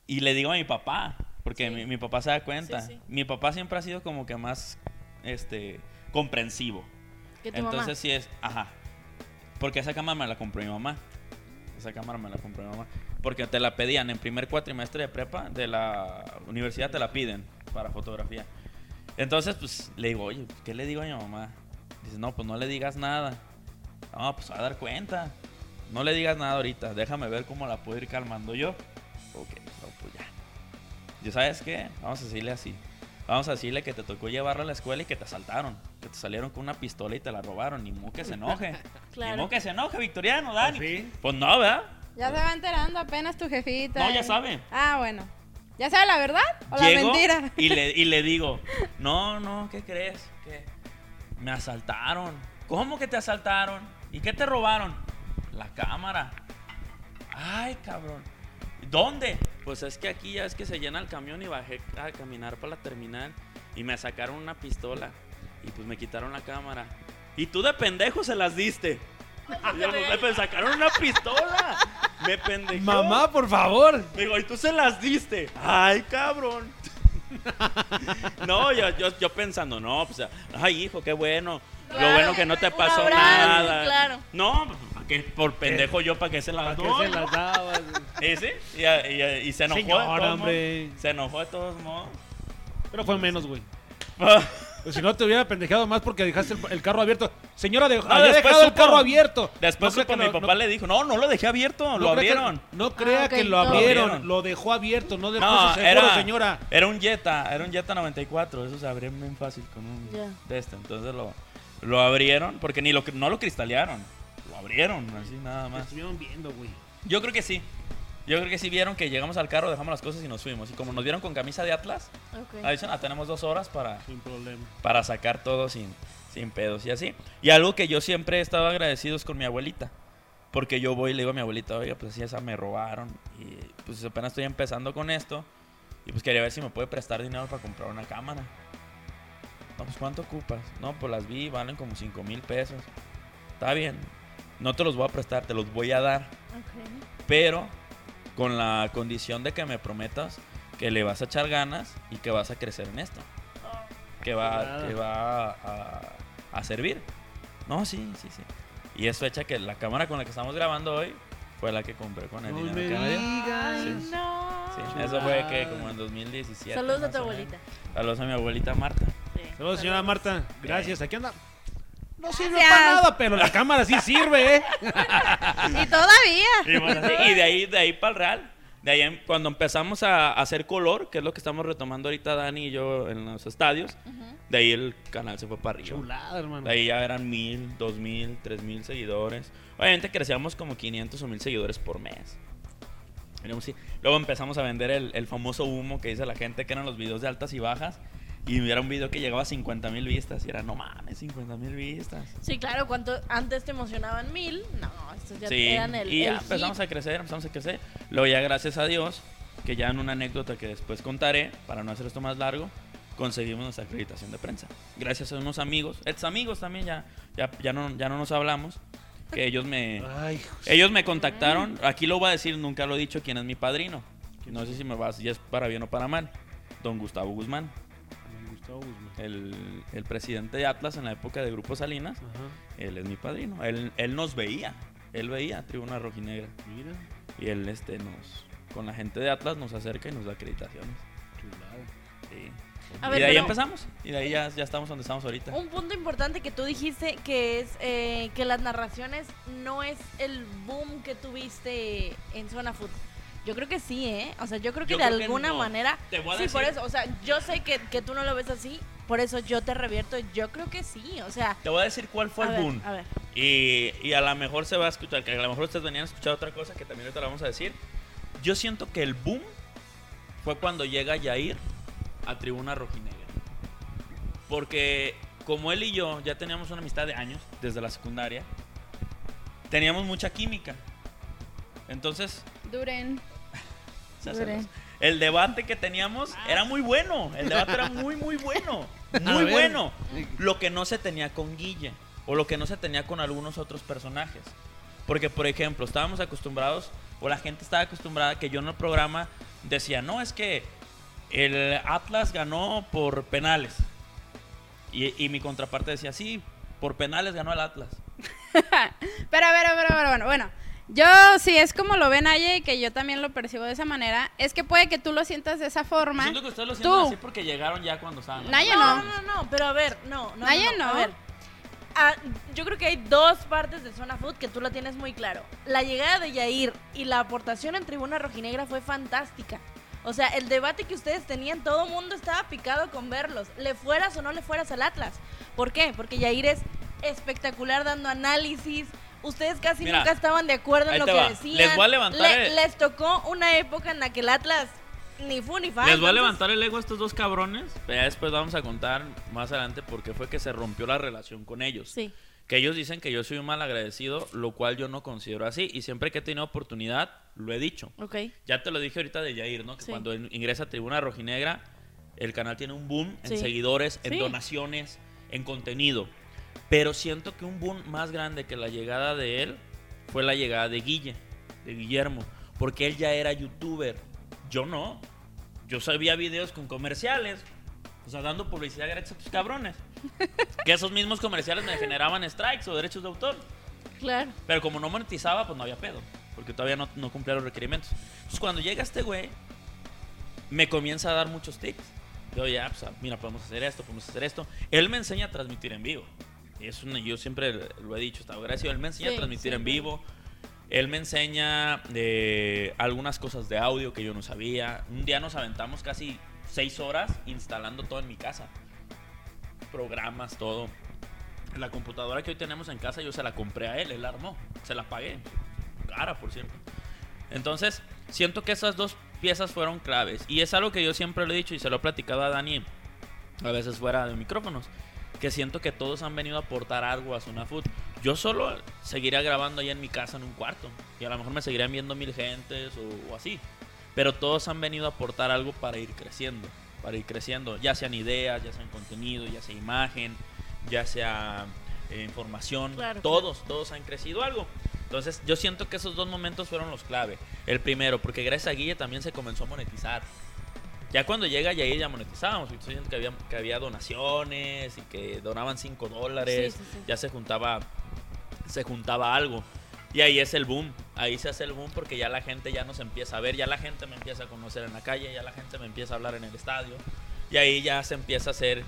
Y le digo a mi papá, porque
Sí.
mi, mi papá se da cuenta.
Sí, sí.
Mi papá siempre ha sido como que más este comprensivo.
Que tu
Entonces
mamá.
sí es, ajá. Porque esa cámara me la compró mi mamá. Esa cámara me la compró mi mamá. Porque te la pedían en primer cuatrimestre de prepa de la universidad, te la piden para fotografía. Entonces, pues le digo, oye, ¿qué le digo a mi mamá? Dice, no, pues no le digas nada. No, pues va a dar cuenta. No le digas nada ahorita. Déjame ver cómo la puedo ir calmando yo. Ok, no, pues ya. ¿Y sabes qué? Vamos a decirle así. Vamos a decirle que te tocó llevarla a la escuela y que te asaltaron. Que te salieron con una pistola y te la robaron. Ni modo que se enoje. Ni
Claro.
modo que se enoje, Victoriano, Dani.
Pues sí.
Pues no, ¿verdad?
Ya se va enterando apenas tu jefita.
No, ya sabe.
Ah, bueno. ¿Ya sabe la verdad o la mentira?
Y le, y le digo, no, no, ¿qué crees? ¿Qué? Me asaltaron. ¿Cómo que te asaltaron? ¿Y qué te robaron? La cámara. Ay, cabrón. ¿Dónde? Pues es que aquí ya es que se llena el camión y bajé a caminar para la terminal y me sacaron una pistola y pues me quitaron la cámara. Y tú de pendejo se las diste. Y yo, pues, me sacaron una pistola. Me pendejó.
Mamá, por favor.
Digo, y tú se las diste. Ay, cabrón. no, yo, yo, yo pensando, no, pues, ay, hijo, qué bueno. Lo bueno que no te pasó
abrazo,
nada.
claro.
No, ¿para qué? por pendejo yo, ¿para qué se las
¿Para qué
doy?
se las dabas?
¿Y sí? Y, y- y se enojó de todos
hombre.
modos. Se enojó de todos modos.
Pero fue menos, güey. Pues si no te hubiera pendejado más porque dejaste el, el carro abierto. Señora, de, había
después
dejado el
supo.
carro abierto.
Después
No
supo,
que
mi
lo-
papá
no-
le dijo, no, no lo dejé abierto,
no
lo
crea que-
abrieron.
no crea
Ah, ok,
que lo abrieron,
Lo abrieron.
lo dejó abierto, no puso
No,
seguro,
era,
señora.
era un Jetta, era un Jetta 94, eso se abría bien fácil con un
Ya.
de este. Entonces lo, lo abrieron, porque ni lo, no lo cristalearon, abrieron, así nada más.
estuvieron viendo, güey.
Yo creo que sí, yo creo que sí vieron que llegamos al carro, dejamos las cosas y nos fuimos. Y como nos vieron con camisa de Atlas,
Ok.
ah, dicen, ah, tenemos dos horas para,
Sin problema.
para sacar todo sin, sin pedos y así. Y algo que yo siempre he estado agradecido es con mi abuelita. Porque yo voy y le digo a mi abuelita, oiga, pues sí, esa me robaron. Y pues apenas estoy empezando con esto. Y pues quería ver si me puede prestar dinero para comprar una cámara. No, pues ¿cuánto ocupas? No, pues las vi, valen como 5 mil pesos. Está bien. No te los voy a prestar, te los voy a dar.
Ok.
Pero con la condición de que me prometas que le vas a echar ganas y que vas a crecer en esto. Que va, que va a, a servir. No, sí, sí, sí. Y eso echa que la cámara con la que estamos grabando hoy fue la que compré con el
No
dinero
me
que me dio.
digas.
Ay,
Sí.
no.
Sí, eso fue que como en 2017.
Saludos a tu abuelita.
Saludos a mi abuelita Marta.
Sí.
Saludos, señora Marta. Gracias. Aquí anda. No sirve
Gracias.
para nada, pero la cámara sí sirve, ¿eh?
Y todavía.
Y, bueno, sí, y de ahí, de ahí para el Real. De ahí cuando empezamos a hacer color, que es lo que estamos retomando ahorita Dani y yo en los estadios, de ahí el canal se fue para arriba.
Chulada, hermano.
De ahí ya eran mil, dos mil, tres mil seguidores. Obviamente crecíamos como 500 o mil seguidores por mes. Luego empezamos a vender el, el famoso humo que dice la gente que eran los videos de altas y bajas. Y era un video que llegaba a 50 mil vistas. Y era, no mames, 50 mil vistas.
Sí, claro, cuando antes te emocionaban mil, no, estos ya
Sí,
eran el,
y ya
el
empezamos
hit.
a crecer, empezamos a crecer. Luego ya gracias a Dios, que ya en una anécdota que después contaré, para no hacer esto más largo, conseguimos nuestra acreditación de prensa. Gracias a unos amigos, ex amigos también, ya, ya, ya, no, ya no nos hablamos. que ellos me
Ay,
ellos me contactaron. Aquí lo voy a decir, nunca lo he dicho quién es mi padrino. No sé si me vas, si es para bien o para mal. Don Gustavo Guzmán,
Gustavo Guzmán.
el, el presidente de Atlas en la época de Grupo Salinas.
Ajá,
Él es mi padrino. Él, él nos veía. Él veía Tribuna Rojinegra.
mira,
Y él este nos con la gente de Atlas nos acerca y nos da acreditaciones.
chulada.
Sí.
A
y
ver,
de ahí empezamos. Y de ahí ya, ya estamos donde estamos ahorita.
Un punto importante que tú dijiste que es eh, que las narraciones no es el boom que tuviste en Zona Food. Yo creo que sí, ¿eh? O sea, yo creo que
Yo
de
creo que
alguna
no.
manera...
Te voy a
sí, por
decir-
eso. O sea, yo sé que, que tú no lo ves así, por eso yo te revierto. Yo creo que sí, o sea...
Te voy a decir cuál fue
a
el
ver,
boom.
a ver.
Y, y a lo mejor se va a escuchar, que a lo mejor ustedes venían a escuchar otra cosa que también ahorita la vamos a decir. Yo siento que el boom fue cuando llega Yair a Tribuna Rojinegra. Porque como él y yo ya teníamos una amistad de años, desde la secundaria, teníamos mucha química. Entonces,
Duren.
El debate que teníamos era muy bueno. El debate era muy, muy bueno. Muy bueno. Lo que no se tenía con Guille. O lo que no se tenía con algunos otros personajes. Porque, por ejemplo, estábamos acostumbrados, o la gente estaba acostumbrada que yo en el programa decía, no, es que el Atlas ganó por penales. Y, y mi contraparte decía, sí, por penales ganó el Atlas.
Pero ver, a ver, bueno, bueno. Yo, si es como lo ven Aye, que yo también lo percibo de esa manera, es que puede que tú lo sientas de esa forma.
Siento que ustedes lo sienten así porque llegaron ya cuando estaban.
Naya
no,
no.
no, no, no, pero a ver, no, no.
Naya
no, A ver. Ah, yo creo que hay dos partes de Zona Food que tú la tienes muy claro. La llegada de Yair y la aportación en Tribuna Rojinegra fue fantástica. O sea, el debate que ustedes tenían, todo el mundo estaba picado con verlos. Le fueras o no le fueras al Atlas. ¿Por qué? Porque Yair es espectacular dando análisis. Ustedes casi
Mira,
nunca estaban de acuerdo en lo que
va.
decían.
Les voy a levantar
Le-
el-
Les tocó una época en la que el Atlas ni fu ni fa.
Les voy a levantar el ego a estos dos cabrones. Pero ya después vamos a contar más adelante por qué fue que se rompió la relación con ellos.
Sí.
Que ellos dicen que yo soy un mal agradecido, lo cual yo no considero así. Y siempre que he tenido oportunidad, lo he dicho.
Ok.
Ya te lo dije ahorita de Yair, ¿no? Que
Sí.
cuando in- ingresa a Tribuna Rojinegra, el canal tiene un boom en seguidores, en
Sí.
donaciones, en contenido. Pero siento que un boom más grande que la llegada de él fue la llegada de Guille, de Guillermo. Porque él ya era youtuber. Yo no. Yo sabía videos con comerciales. O sea, dando publicidad gratis a tus cabrones. que esos mismos comerciales me generaban strikes o derechos de autor.
Claro.
Pero como no monetizaba, pues no había pedo. Porque todavía no, no cumplía los requerimientos. Entonces cuando llega este güey, me comienza a dar muchos tips. Yo ya, pues, mira, podemos hacer esto, podemos hacer esto. Él me enseña a transmitir en vivo. Es una- yo siempre lo he dicho, estaba agradecido. Él me enseña
Sí,
a transmitir
sí,
en vivo. Él me enseña eh, algunas cosas de audio que yo no sabía. Un día nos aventamos casi seis horas instalando todo en mi casa. Programas, todo. La computadora que hoy tenemos en casa yo se la compré a él, él la armó. Se la pagué. Cara, por cierto. Entonces, siento que esas dos piezas fueron claves. Y es algo que yo siempre le he dicho y se lo he platicado a Dani a veces fuera de micrófonos. Que siento que todos han venido a aportar algo a Zona Food. Yo solo seguiría grabando ahí en mi casa en un cuarto. Y a lo mejor me seguirían viendo mil gentes o, o así. Pero todos han venido a aportar algo para ir creciendo. Para ir creciendo. Ya sean ideas, ya sean contenido, ya sea imagen, ya sea eh, información.
Claro,
todos, todos han crecido algo. Entonces yo siento que esos dos momentos fueron los clave. El primero, porque gracias a Guille también se comenzó a monetizar. Ya cuando llega Yair ya monetizábamos. y estoy diciendo que había, que había donaciones y que donaban 5 dólares.
Sí, sí, sí.
Ya se juntaba, se juntaba algo. Y ahí es el boom. Ahí se hace el boom porque ya la gente ya nos empieza a ver. Ya la gente me empieza a conocer en la calle. Ya la gente me empieza a hablar en el estadio. Y ahí ya se empieza a hacer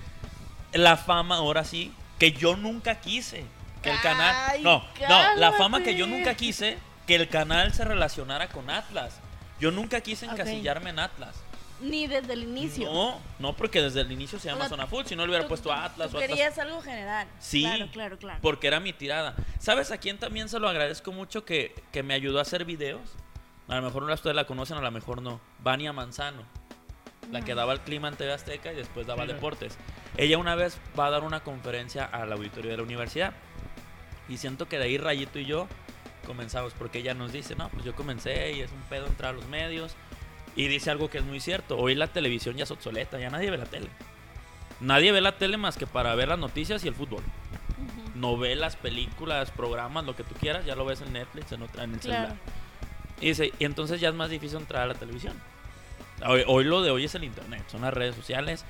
la fama ahora sí que yo nunca quise. Que el canal... No, no, la fama que yo nunca quise que el canal se relacionara con Atlas. Yo nunca quise encasillarme en Atlas.
Ni desde el inicio.
No, no, porque desde el inicio se llama
O sea,
Zona Full. Si no le hubiera
Tú-
puesto Atlas
tú
o Atlas.
querías algo general.
Sí.
Claro, claro, claro.
Porque era mi tirada. ¿Sabes a quién también se lo agradezco mucho que, que me ayudó a hacer videos? A lo mejor ustedes la conocen, a lo mejor no. Vania Manzano. La que daba el clima en TV Azteca y después daba
Ujú.
deportes. Ella una vez va a dar una conferencia al auditorio de la universidad. Y siento que de ahí Rayito y yo comenzamos. Porque ella nos dice, no, pues yo comencé y es un pedo entrar a los medios. Y dice algo que es muy cierto. Hoy la televisión ya es obsoleta, ya nadie ve la tele. Nadie ve la tele más que para ver las noticias y el fútbol. novelas, películas, programas, lo que tú quieras, ya lo ves en Netflix, en, otra, en el
Claro.
celular. Y, dice, y entonces ya es más difícil entrar a la televisión. Hoy, hoy lo de hoy es el internet, son las redes sociales.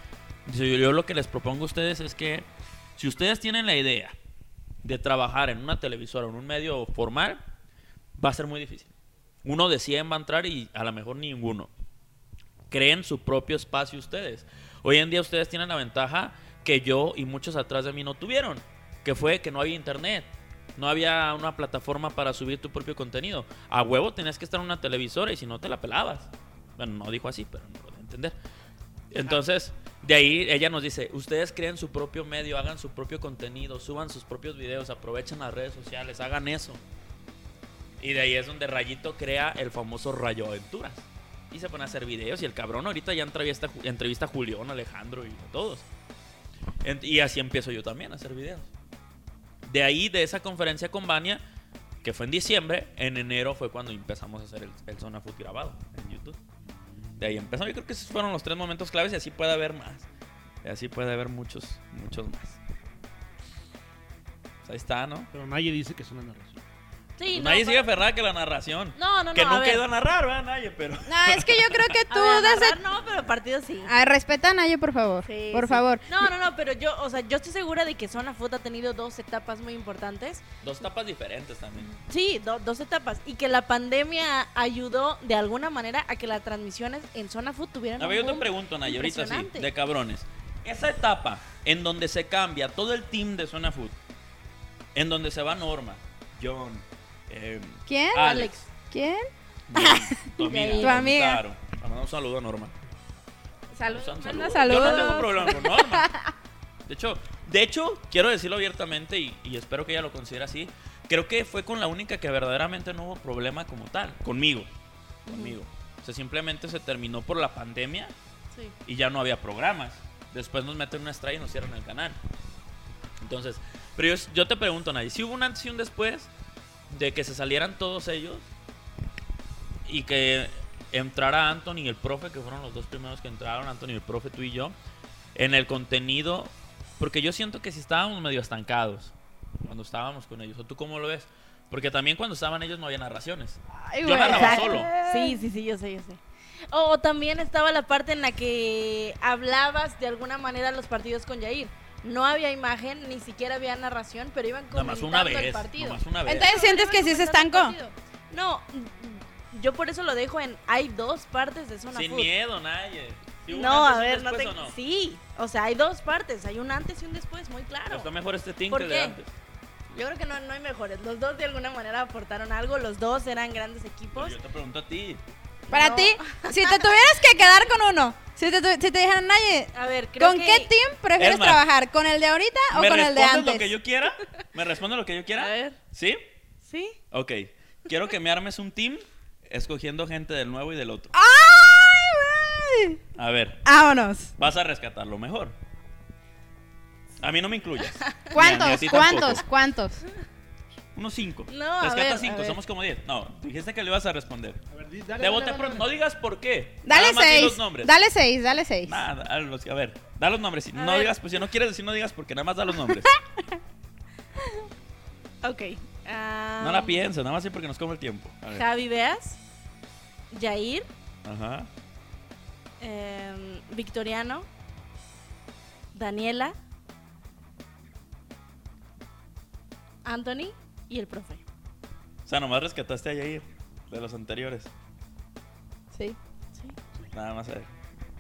Dice, yo, yo lo que les propongo a ustedes es que si ustedes tienen la idea de trabajar en una televisora o en un medio formal, va a ser muy difícil. Uno de 100 va a entrar y a lo mejor ninguno. Creen su propio espacio ustedes. Hoy en día ustedes tienen la ventaja que yo y muchos atrás de mí no tuvieron, que fue que no había internet. No había una plataforma para subir tu propio contenido. A huevo tenías que estar en una televisora y si no te la pelabas. Bueno, no dijo así, pero no lo de entender. Entonces, de ahí ella nos dice, ustedes creen su propio medio, hagan su propio contenido, suban sus propios videos, aprovechen las redes sociales, hagan eso. Y de ahí es donde Rayito crea el famoso Rayo Aventuras. Y se pone a hacer videos y el cabrón ahorita ya entrevista, entrevista a Julián, Alejandro y a todos. Y así empiezo yo también a hacer videos. De ahí, de esa conferencia con Vania, que fue en diciembre, en enero fue cuando empezamos a hacer el, Zona Food grabado en YouTube. De ahí empezó. Yo creo que esos fueron los tres momentos claves y así puede haber más. Y así puede haber muchos, muchos más. Pues ahí está, ¿no?
Pero nadie dice que es una narración.
Sí,
Pues
no,
nadie
pero-
sigue aferrada que la narración.
No, no, no.
que nunca ha ido a narrar, ¿verdad? Nadie, pero.
No, es que yo creo que
A
tú
ver,
desde...
narrar no, pero partido sí.
Respeta a Nayo, por favor.
Sí,
por
sí.
favor.
No, no, no, pero yo, o sea, yo estoy segura de que Zona Food ha tenido dos etapas muy importantes.
Dos tapas diferentes también.
Sí, do- dos etapas. Y que la pandemia ayudó de alguna manera a que las transmisiones en Zona Food tuvieran
A ver,
un
yo te pregunto, Nay, ahorita sí, de cabrones. Esa etapa en donde se cambia todo el team de Zona Food, en donde se va Norma, John, eh,
¿Quién?
Alex,
¿Quién?
tu amiga,
Tu
amiga.
Claro. Un saludo a Norma.
Saludos.
Un
Manda
saludo. Yo no tengo
saludos.
problema con Norma. De hecho, de hecho, quiero decirlo abiertamente y, y espero que ella lo considere así. Creo que fue con la única que verdaderamente no hubo problema como tal. Conmigo. Conmigo. O sea, simplemente se terminó por la pandemia
Sí.
y ya no había programas. Después nos meten una estrella y nos cierran el canal. Entonces, pero yo, yo te pregunto, Nadie, si hubo un antes y un después de que se salieran todos ellos y que entrara Anthony y el profe, que fueron los dos primeros que entraron, Anthony, el profe, tú y yo, en el contenido, porque yo siento que si estábamos medio estancados cuando estábamos con ellos, ¿o tú cómo lo ves? Porque también cuando estaban ellos no había narraciones.
Ay,
Yo
güey.
narraba
Exacto.
solo.
Sí, sí, sí, yo sé, yo sé. O, o también estaba la parte en la que hablabas de alguna manera los partidos con Yair. No había imagen, ni siquiera había narración, pero iban comentando
una
el partido.
Nada más una vez.
Entonces, ¿sientes que sí se estancó?
No, yo por eso lo dejo en hay dos partes de zona
Sin
food.
miedo, nadie. ¿Sí hubo un
No,
antes
a ver, no te...
después o no?
Sí, o sea, hay dos partes, hay un antes y un después, muy claro.
Está mejor este team
¿Por
que de
qué?
antes.
Yo creo que no, no hay mejores. Los dos de alguna manera aportaron algo, los dos eran grandes
Pero
equipos.
yo te pregunto a ti.
Para
No.
ti, si te tuvieras que quedar con uno, si te, si te dijeran, Naye,
A ver, creo
¿con
que...
qué team prefieres trabajar? ¿Con el de ahorita o
¿Me
con el de
respondes
antes?
lo que yo quiera? ¿Me responde lo que yo quiera?
A ver,
¿Sí?
¿sí?
Ok. Quiero que me armes un team escogiendo gente del nuevo y del otro.
¡Ay, güey!
A ver,
Vámonos.
vas a rescatar lo mejor. A mí no me incluyas. Ni a- ni a
¿Cuántos? ¿Cuántos?
Unos cinco.
No,
Rescata
ver, a
cinco,
ver.
somos como diez. No, dijiste que le ibas a responder.
A ver, dale, dale, dale.
No digas por qué.
Dale
Nada
seis.
los nombres.
Dale seis, dale seis.
Nada, a, los- a ver, da los nombres.
A
no
ver.
digas, pues si no quieres decir, no digas porque nada más da los nombres.
Ok. ah,
no la pienses, nada más sí porque nos come el tiempo. A ver.
Javi Beas, Yair,
Ajá.
em, Victoriano, Daniela, Anthony y el profe.
O sea, nomás rescataste a Yair de los anteriores.
Sí.
Sí.
Nada más a ver.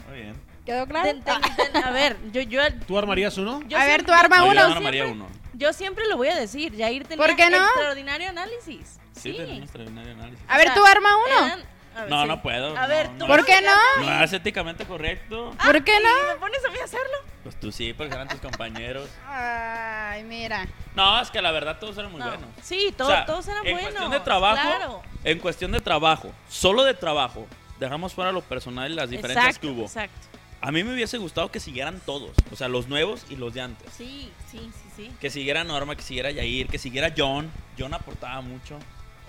Muy bien.
¿Quedó claro?
Ten- ten- ten- a ver, yo, yo,
¿Tú armarías uno?
yo
A ver, tú arma
No, yo
uno.
no armaría
siempre-
uno.
Yo siempre lo voy a decir, Yair tenía
¿Por qué no?
extraordinario análisis.
Sí,
Sí.
tenemos extraordinario análisis.
A ver,
O
tú arma uno.
eran- a ver,
No,
sí.
no puedo,
A ver,
no,
tú
no.
¿Por qué no?
No es éticamente correcto.
¿Por qué
¿Y
no?
me pones a mí a hacerlo?
Pues tú sí, porque eran tus compañeros.
Ay, mira.
No, es que la verdad todos eran muy
No.
buenos.
Sí, to-
O sea,
todos eran
en
buenos.
cuestión de trabajo,
Claro.
en cuestión de trabajo, solo de trabajo, dejamos fuera lo personal y las diferencias
exacto,
que hubo.
Exacto.
A mí me hubiese gustado que siguieran todos, o sea, los nuevos y los de antes.
Sí, sí, sí, sí.
Que siguiera Norma, que siguiera Yair, que siguiera John. John aportaba mucho.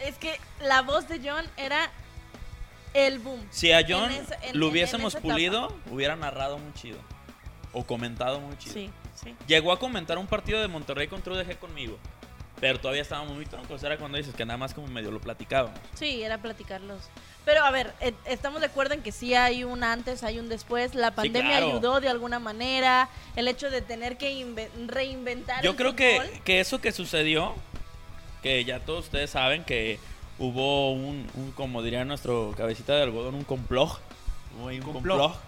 Es que la voz de John era el boom.
Si a John
En esa- en-
lo hubiésemos
en
pulido, hubiera narrado muy chido. O comentado muy chido.
Sí, sí.
Llegó a comentar un partido de Monterrey contra UDG conmigo. Pero todavía estábamos muy troncos. Era cuando dices que nada más como medio lo platicábamos.
Sí, era platicarlos. Pero a ver, eh, estamos de acuerdo en que sí hay un antes, hay un después. La pandemia
claro.
ayudó de alguna manera. El hecho de tener que inve- reinventar.
Yo
el
creo que,
fútbol.
que eso que sucedió, que ya todos ustedes saben que hubo un, un, como diría nuestro cabecita de algodón, un complot. Hubo un
Complot.
complot.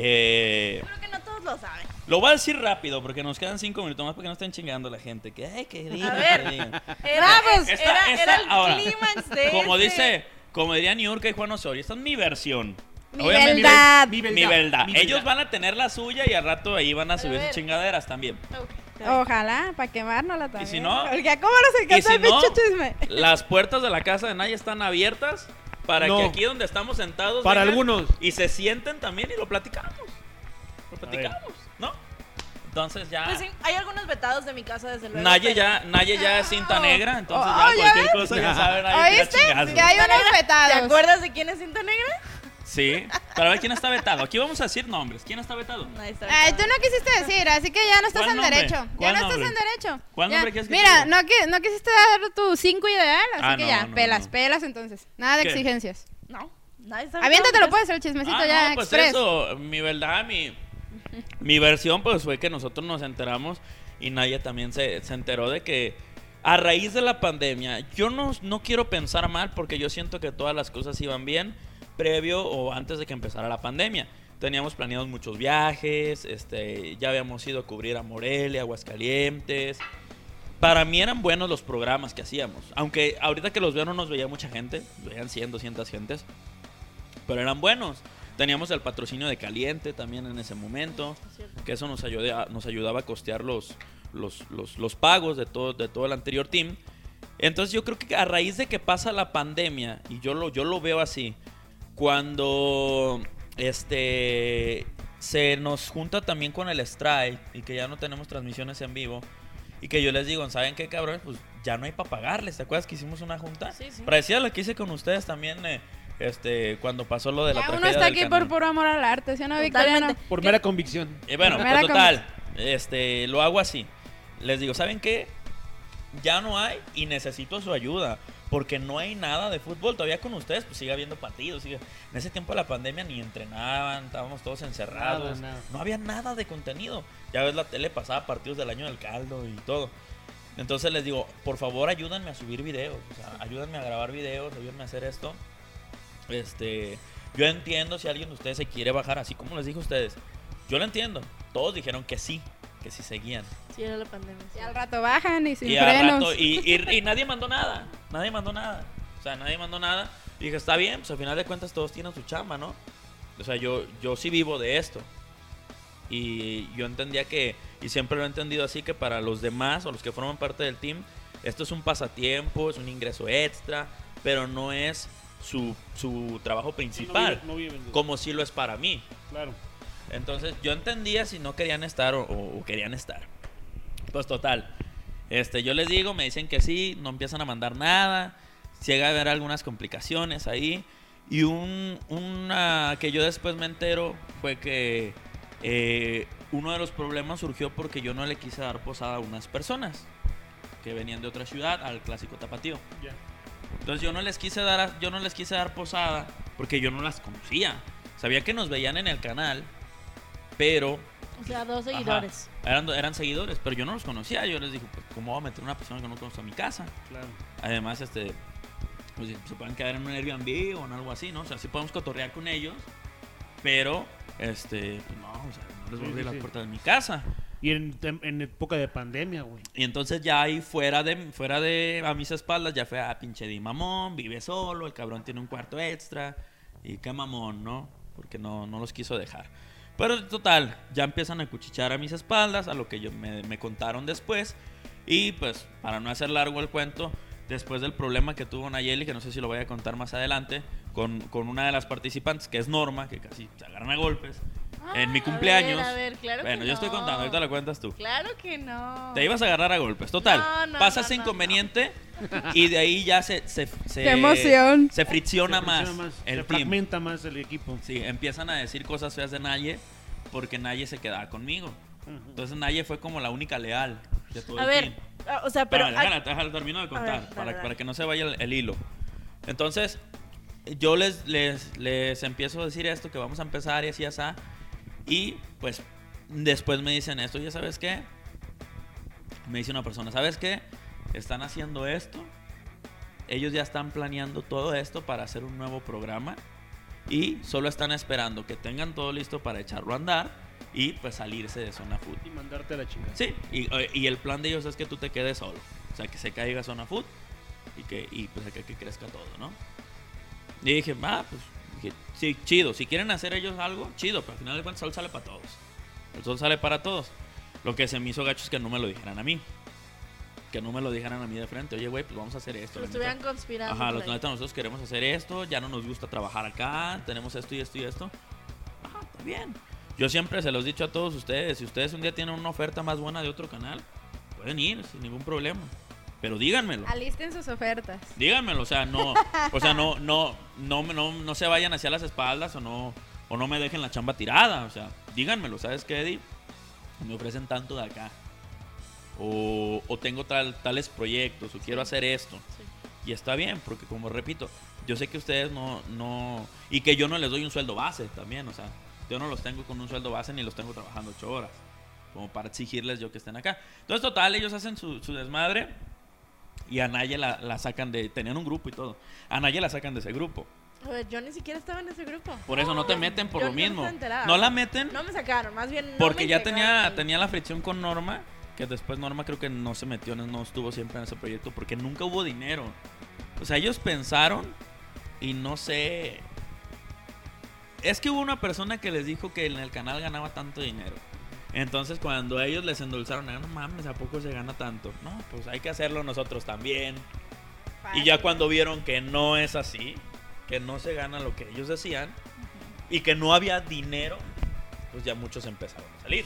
Eh,
Creo que no todos lo saben.
lo voy a decir rápido porque nos quedan cinco minutos más para que no estén chingando la gente. Que, ay, que digan,
A ver.
que digan.
Era, era,
Esta-
era
esta-
el
ahora,
clímax de
Como
ese-
dice, como diría Niurka y Juan Osorio, esta es mi versión.
Mi
Obviamente,
verdad.
Mi
Mi verdad.
mi
Ellos van a tener la suya y al rato ahí van a
Pero a
subir
ver.
sus chingaderas también.
Ok.
Ojalá, para quemárnosla también.
si no?
Porque a cómo nos encanta
Y si
el
no,
pinche chisme.
las puertas de la casa de Naya están abiertas para
No.
que aquí donde estamos sentados
Para algunos.
y se sienten también y lo platicamos. Lo platicamos, ¿no? Entonces ya
Pues sí, hay algunos vetados de mi casa, desde luego.
Naye ya, Naye ya es cinta negra, entonces
Oh,
ya
¿ya
cualquier
ves?
cosa ya saben
¿Oíste? Que hay unos
¿Te
vetados.
acuerdas de quién es cinta negra?
Sí, pero a ver quién está vetado. Aquí vamos a decir nombres. ¿Quién está vetado?
Está.
Ay, tú no quisiste decir, así que ya no estás
¿Cuál
en
nombre?
derecho. Ya
¿Cuál
no estás en
nombre?
derecho.
¿Cuál
Ya.
nombre quieres que
Mira, no, no quisiste dar tu 5 ideal, así
Ah,
que
no,
ya,
no,
pelas,
no.
pelas entonces. Nada de
¿Qué?
exigencias.
No, nadie está
Aviéntatelo
vetado.
pues, el chismecito
Ah,
ya,
no, pues
express.
eso, mi verdad, mi, mi versión pues fue que nosotros nos enteramos y Naya también se, se enteró de que a raíz de la pandemia, yo no, no quiero pensar mal porque yo siento que todas las cosas iban bien previo o antes de que empezara la pandemia. Teníamos planeados muchos viajes, este, ya habíamos ido a cubrir a Morelia, Aguascalientes. Para mí eran buenos los programas que hacíamos. Aunque ahorita que los veo no nos veía mucha gente, veían 100, 200 gentes pero eran buenos. Teníamos el patrocinio de Caliente también en ese momento, que eso nos, ayuda, nos ayudaba a costear los, los, los, los pagos de todo, de todo el anterior team. Entonces yo creo que a raíz de que pasa la pandemia, y yo lo, yo lo veo así, cuando este se nos junta también con el strike y que ya no tenemos transmisiones en vivo, y que yo les digo, ¿saben qué cabrones? Pues ya no hay para pagarles. ¿Te acuerdas que hicimos una junta?
Sí, sí.
Parecía lo que hice con ustedes también eh, este, cuando pasó lo de la
Ya uno
tragedia
está
del
aquí
canal.
por puro amor al arte, ¿sí no. Victoriano?
Por mera convicción.
Eh, bueno, pues total, este, lo hago así. Les digo, ¿saben qué? Ya no hay y necesito su ayuda. Porque no hay nada de fútbol. Todavía con ustedes, pues sigue habiendo partidos. sigue- En ese tiempo de la pandemia ni entrenaban, estábamos todos encerrados.
Nada, nada.
No había nada de contenido. Ya ves, la tele pasaba partidos del año del caldo y todo. Entonces les digo, por favor ayúdenme a subir videos. O sea, ayúdenme a grabar videos, ayúdenme a hacer esto. Este, yo entiendo si alguien de ustedes se quiere bajar, así como les dije a ustedes. Yo lo entiendo. Todos dijeron que sí, que sí seguían.
Sí, era la pandemia. sí.
Y al rato bajan y sin
Y, al
frenos.
rato- y, y- y nadie mandó nada. Nadie mandó nada. O sea, nadie mandó nada. Y dije, está bien, pues al final de cuentas todos tienen su chamba, ¿no? O sea, yo, yo sí vivo de esto. Y yo entendía que, y siempre lo he entendido así, que para los demás o los que forman parte del team, esto es un pasatiempo, es un ingreso extra, pero no es su, su trabajo principal,
no vive- no viven de-
como si lo es para mí.
Claro.
Entonces yo entendía si no querían estar o, o- o querían estar. Pues total. Este, yo les digo, me dicen que sí, no empiezan a mandar nada. Llega a haber algunas complicaciones ahí. Y un, una que yo después me entero fue que eh, uno de los problemas surgió porque yo no le quise dar posada a unas personas que venían de otra ciudad al clásico tapatío. Entonces yo no les quise dar, yo no les quise dar posada porque yo no las conocía. Sabía que nos veían en el canal, pero
O sea, dos
Ajá.
seguidores.
eran, eran seguidores, pero yo no los conocía. Yo les dije, pues, ¿cómo voy a meter una persona que no conozco a mi casa?
Claro.
Además, este, pues se pueden quedar en un Airbnb o en algo así, ¿no? O sea, sí podemos cotorrear con ellos, pero, este, pues no, o sea, no les voy a abrir
sí,
las
sí.
puertas de mi casa.
Y en, época de pandemia, güey.
Y entonces ya ahí fuera de, fuera de a mis espaldas ya fue a pinche di mamón, vive solo, el cabrón tiene un cuarto extra y qué mamón, ¿no? Porque no, no los quiso dejar. Pero total, ya empiezan a cuchichar a mis espaldas, a lo que yo me, me contaron después. Y pues, para no hacer largo el cuento, después del problema que tuvo Nayeli, que no sé si lo voy a contar más adelante, con, con una de las participantes, que es Norma, que casi se agarran a golpes, en mi
Ah, a
cumpleaños.
ver, a ver, claro que
bueno, yo estoy
no.
contando, ahorita lo cuentas tú.
Claro que no.
Te ibas a agarrar a golpes. Total.
No, no,
pasa
no,
ese
no,
inconveniente y de ahí ya se. se, se-
¡Qué emoción!
Se fricciona
Se
más,
fricciona
el
se
team.
fragmenta más el equipo.
Sí, empiezan a decir cosas feas de Naye. porque Naye se quedaba conmigo. Entonces Naye fue como la única leal de todo
A
el
ver,
team.
o sea, pero...
Pero,
hay-
déjala, déjala, termino de contar,
ver,
para, para que no se vaya el, el hilo. Entonces, yo les, les, les empiezo a decir esto, que vamos a empezar y así, así. Y pues, después me dicen esto, ya sabes qué. Me dice una persona, ¿sabes qué? Están haciendo esto. Ellos ya están planeando todo esto para hacer un nuevo programa. Y solo están esperando que tengan todo listo para echarlo a andar y pues salirse de zona food.
Y mandarte a la chingada.
Sí, y, eh, y el plan de ellos es que tú te quedes solo. O sea, que se caiga zona food y que, y pues que, que crezca todo, ¿no? Y dije, ah, pues, sí, chido. Si quieren hacer ellos algo, chido, pero al final de cuentas el sol sale para todos. El sol sale para todos. Lo que se me hizo gacho es que no me lo dijeran a mí. Que no me lo dijeran a mí de frente. Oye, güey, pues vamos a hacer esto.
Lo
la neta".
estuvieran conspirando.
Ajá, los neta, nosotros queremos hacer esto, ya no nos gusta trabajar acá, tenemos esto y esto y esto. Ajá, está bien. Yo siempre se los he dicho a todos ustedes, si ustedes un día tienen una oferta más buena de otro canal, pueden ir sin ningún problema. Pero díganmelo.
Alisten sus ofertas.
Díganmelo, o sea, no, o sea, no, no, no, no, no se vayan hacia las espaldas o no, o no me dejen la chamba tirada, o sea, díganmelo, ¿sabes qué, Eddie? Me ofrecen tanto de acá. O, o tengo tal, tales proyectos, o quiero hacer esto.
Sí.
Y está bien, porque como repito, yo sé que ustedes no, no, y que yo no les doy un sueldo base también, o sea, yo no los tengo con un sueldo base ni los tengo trabajando ocho horas, como para exigirles yo que estén acá. Entonces, total, ellos hacen su, su desmadre y a Naya la, la sacan de, tenían un grupo y todo, a Naya la sacan de ese grupo.
Ver, yo ni siquiera estaba en ese grupo.
Por eso no te meten por
Yo
lo mismo. No la meten
No me sacaron, más bien. no
porque
me
ya tenía, tenía la fricción con Norma, que después Norma creo que no se metió, no estuvo siempre en ese proyecto porque nunca hubo dinero. O sea, ellos pensaron y no sé... Es que hubo una persona que les dijo que en el canal ganaba tanto dinero. Entonces cuando ellos les endulzaron, "Ah, no mames, ¿a poco se gana tanto? No, pues hay que hacerlo nosotros también. Y ya cuando vieron que no es así, que no se gana lo que ellos decían y que no había dinero, pues ya muchos empezaron a salir.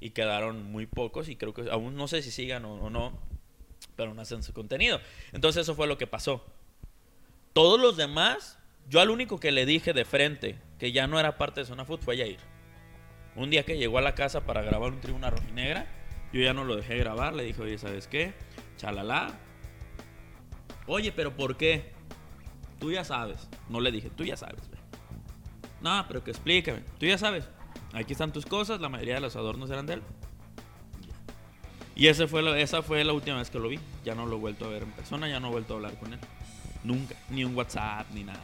Y quedaron muy pocos y creo que aún no sé si sigan o, o no, pero no hacen su contenido. Entonces eso fue lo que pasó. Todos los demás, yo al único que le dije de frente que ya no era parte de Zona Food fue Yair. Un día que llegó a la casa para grabar un tribuna rojinegra, yo ya no lo dejé grabar, le dije, oye, ¿sabes qué? Chalala. Oye, pero ¿por qué? Tú ya sabes. No le dije, tú ya sabes. No, pero que explícame. Tú ya sabes. Aquí están tus cosas, la mayoría de los adornos eran de él. Y ese fue esa fue la última vez que lo vi. Ya no lo he vuelto a ver en persona, ya no he vuelto a hablar con él. Nunca. Ni un WhatsApp, ni nada.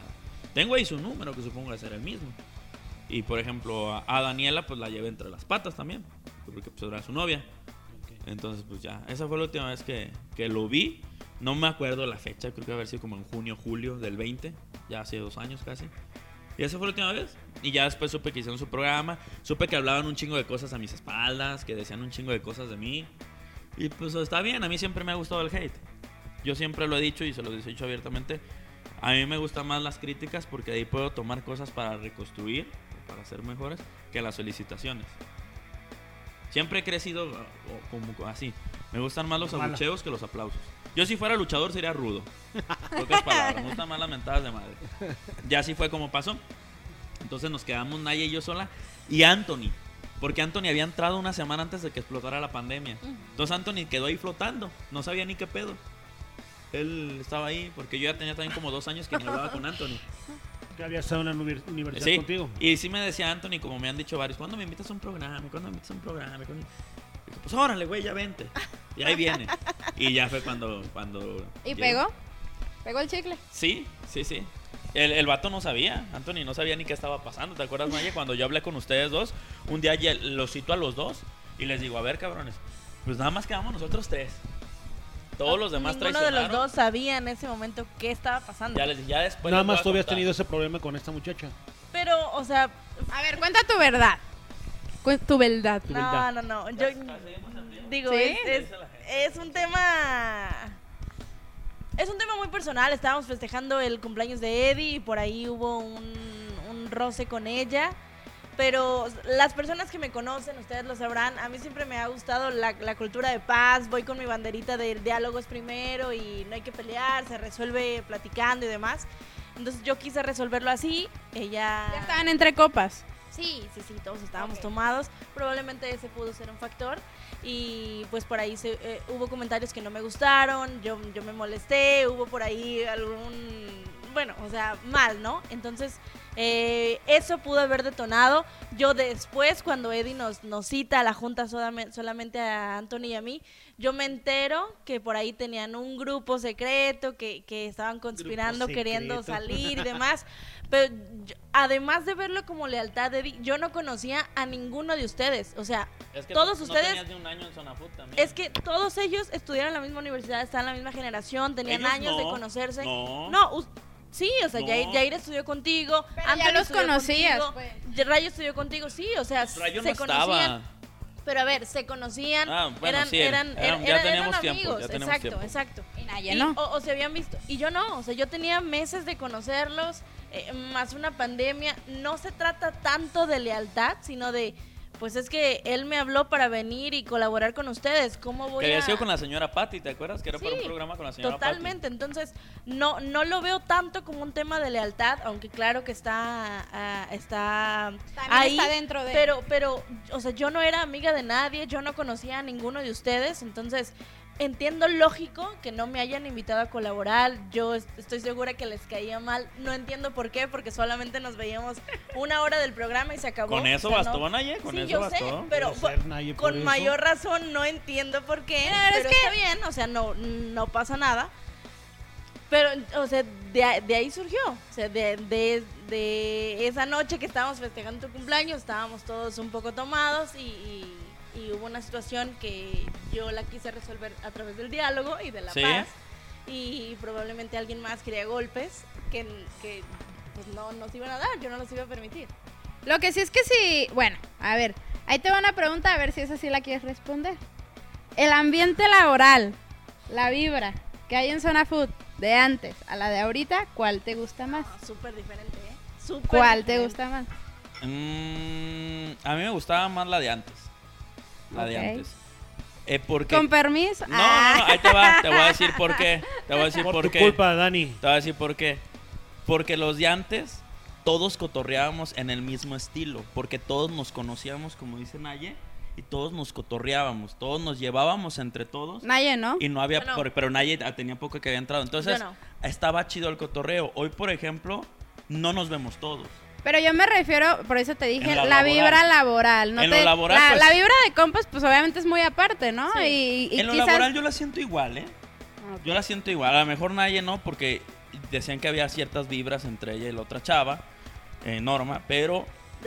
Tengo ahí su número, que supongo que ser el mismo. Y por ejemplo, a, a Daniela, pues la llevé entre las patas también. Porque pues era su novia. Entonces, pues ya. Esa fue la última vez que, que lo vi. No me acuerdo la fecha, creo que haber sido como en junio, julio del 20. Ya hace dos años casi. Y esa fue la última vez. Y ya después supe que hicieron su programa. Supe que hablaban un chingo de cosas a mis espaldas. Que decían un chingo de cosas de mí. Y pues está bien. A mí siempre me ha gustado el hate. Yo siempre lo he dicho y se lo he dicho abiertamente. A mí me gustan más las críticas porque ahí puedo tomar cosas para reconstruir, para ser mejores, que las felicitaciones. Siempre he crecido o como así. Me gustan más los abucheos que los aplausos. Yo si fuera luchador sería rudo. Pocas palabras, me gustan más las mentadas de madre. Ya así fue como pasó. Entonces nos quedamos Naya y yo sola. Y Anthony. Porque Anthony había entrado una semana antes de que explotara la pandemia. Entonces Anthony quedó ahí flotando. No sabía ni qué pedo. Él estaba ahí porque yo ya tenía también como dos años que no hablaba con Anthony.
Que había estado en la univers- universidad
Sí,
contigo.
y sí me decía Anthony, como me han dicho varios, ¿cuándo me invitas a un programa? ¿Cuándo me invitas a un programa? ¿Cuándo?" Pues órale, güey, ya vente. Y ahí viene. Y ya fue cuando... cuando
¿Y
llegó.
pegó? ¿Pegó el chicle?
Sí, sí, sí. El, el vato no sabía, Anthony no sabía ni qué estaba pasando. ¿Te acuerdas, Maya? Cuando yo hablé con ustedes dos, un día los cito a los dos y les digo, a ver, cabrones, pues nada más quedamos nosotros tres. Todos los demás
Ninguno de los dos sabía en ese momento qué estaba pasando.
Ya, les, ya después
Nada
les
más tú habías tenido ese problema con esta muchacha.
Pero, o sea,
A ver, cuenta tu verdad. Cu- tu verdad.
Tu
no,
verdad.
no, no. Yo digo,
¿Sí?
es, es, es un tema. Es un tema muy personal. Estábamos festejando el cumpleaños de Eddie y por ahí hubo un, un roce con ella. Pero las personas que me conocen, ustedes lo sabrán, a mí siempre me ha gustado la, la cultura de paz. Voy con mi banderita de diálogos primero y no hay que pelear, se resuelve platicando y demás. Entonces yo quise resolverlo así. Ella.
Ya estaban entre copas.
Sí, sí, sí, todos estábamos tomados. Probablemente ese pudo ser un factor. Y pues por ahí se, eh, hubo comentarios que no me gustaron, yo, yo me molesté, hubo por ahí algún, bueno, o sea, mal, ¿no? Entonces, eh, eso pudo haber detonado. Yo después, cuando Eddie nos, nos cita a la junta solamente, solamente a Anthony y a mí, yo me entero que por ahí tenían un grupo secreto, que, que estaban conspirando, queriendo salir y demás. Pero yo- además de verlo como lealtad Eddie, yo no conocía a ninguno de ustedes. O sea,
Es que
todos
no
ustedes...
tenías ni un año en Zona Food también.
Es que todos ellos estudiaron en la misma universidad, están en la misma generación, tenían
Ellos
años de
no,
conocerse.
no.
No, sí, o sea,
No.
Jair, Jair estudió contigo,
Pero ya
Anthony
los conocías,
contigo,
pues.
Rayo estudió contigo, sí, o sea,
Rayo
se
no
conocían.
estaba.
Pero a ver, se conocían,
Ah, bueno,
eran,
sí,
eran,
eran-
eran,
ya
eran
teníamos tiempo,
amigos,
ya teníamos
exacto,
tiempo.
exacto.
Y Naya
Y-
no.
o, o se habían visto. Y yo no, o sea, yo tenía meses de conocerlos, eh, más una pandemia. No se trata tanto de lealtad, sino de, pues es que él me habló para venir y colaborar con ustedes. ¿Cómo voy
Que había
a...?
sido con la señora Patty, ¿te acuerdas? Que era para un programa con la señora
Totalmente, entonces no no lo veo tanto como un tema de lealtad, aunque claro que está ah, está
También
ahí,
está dentro de-
pero pero o sea, yo no era amiga de nadie, yo no conocía a ninguno de ustedes, entonces entiendo lógico que no me hayan invitado a colaborar, yo est- estoy segura que les caía mal, no entiendo por qué, porque solamente nos veíamos una hora del programa y se acabó.
Con eso
o sea,
bastó,
no-
Naye, con
sí,
eso
yo
bastó.
sé, pero
Naye,
con
eso.
mayor razón no entiendo por qué,
es
pero
que-
está bien, o sea, no, no pasa nada. Pero, o sea, de, a- de ahí surgió. O sea, de, de, de esa noche que estábamos festejando tu cumpleaños, estábamos todos un poco tomados y, y- y hubo una situación que yo la quise resolver a través del diálogo y de la
Sí.
paz. Y probablemente alguien más quería golpes que, que pues no nos iban a dar, yo no los iba a permitir.
Lo que sí es que sí, bueno, a ver, ahí te va una pregunta a ver si esa sí la quieres responder. El ambiente laboral, la vibra que hay en Zona Food de antes a la de ahorita, ¿cuál te gusta más?
Ah, Súper diferente, ¿eh? Súper
¿Cuál te gusta más?
Mm, a mí me gustaba más la de antes. La de
Ok.
antes. Eh, porque...
¿Con permiso?
No, no, no, ahí te va, te voy a decir por qué. Te voy a decir
Por,
por,
tu
qué.
culpa, Dani.
Te voy a decir por qué. Porque los de antes, todos cotorreábamos en el mismo estilo. Porque todos nos conocíamos, como dice Naye, y todos nos cotorreábamos. Todos nos llevábamos entre todos.
Naye, ¿no?
Y no había,
no.
por- pero Naye tenía poco que había entrado. Entonces, estaba chido el cotorreo. Hoy, por ejemplo, no nos vemos todos.
Pero yo me refiero, por eso te dije, la, vibra laboral. No
En
te-
lo laboral,
la,
pues-
la vibra de compas, pues obviamente es muy aparte, ¿no?
Sí.
Y, y
en lo
quizás...
laboral yo la siento igual, ¿eh? Yo la siento igual. A lo mejor Naye no, porque decían que había ciertas vibras entre ella y la otra chava, eh, Norma, pero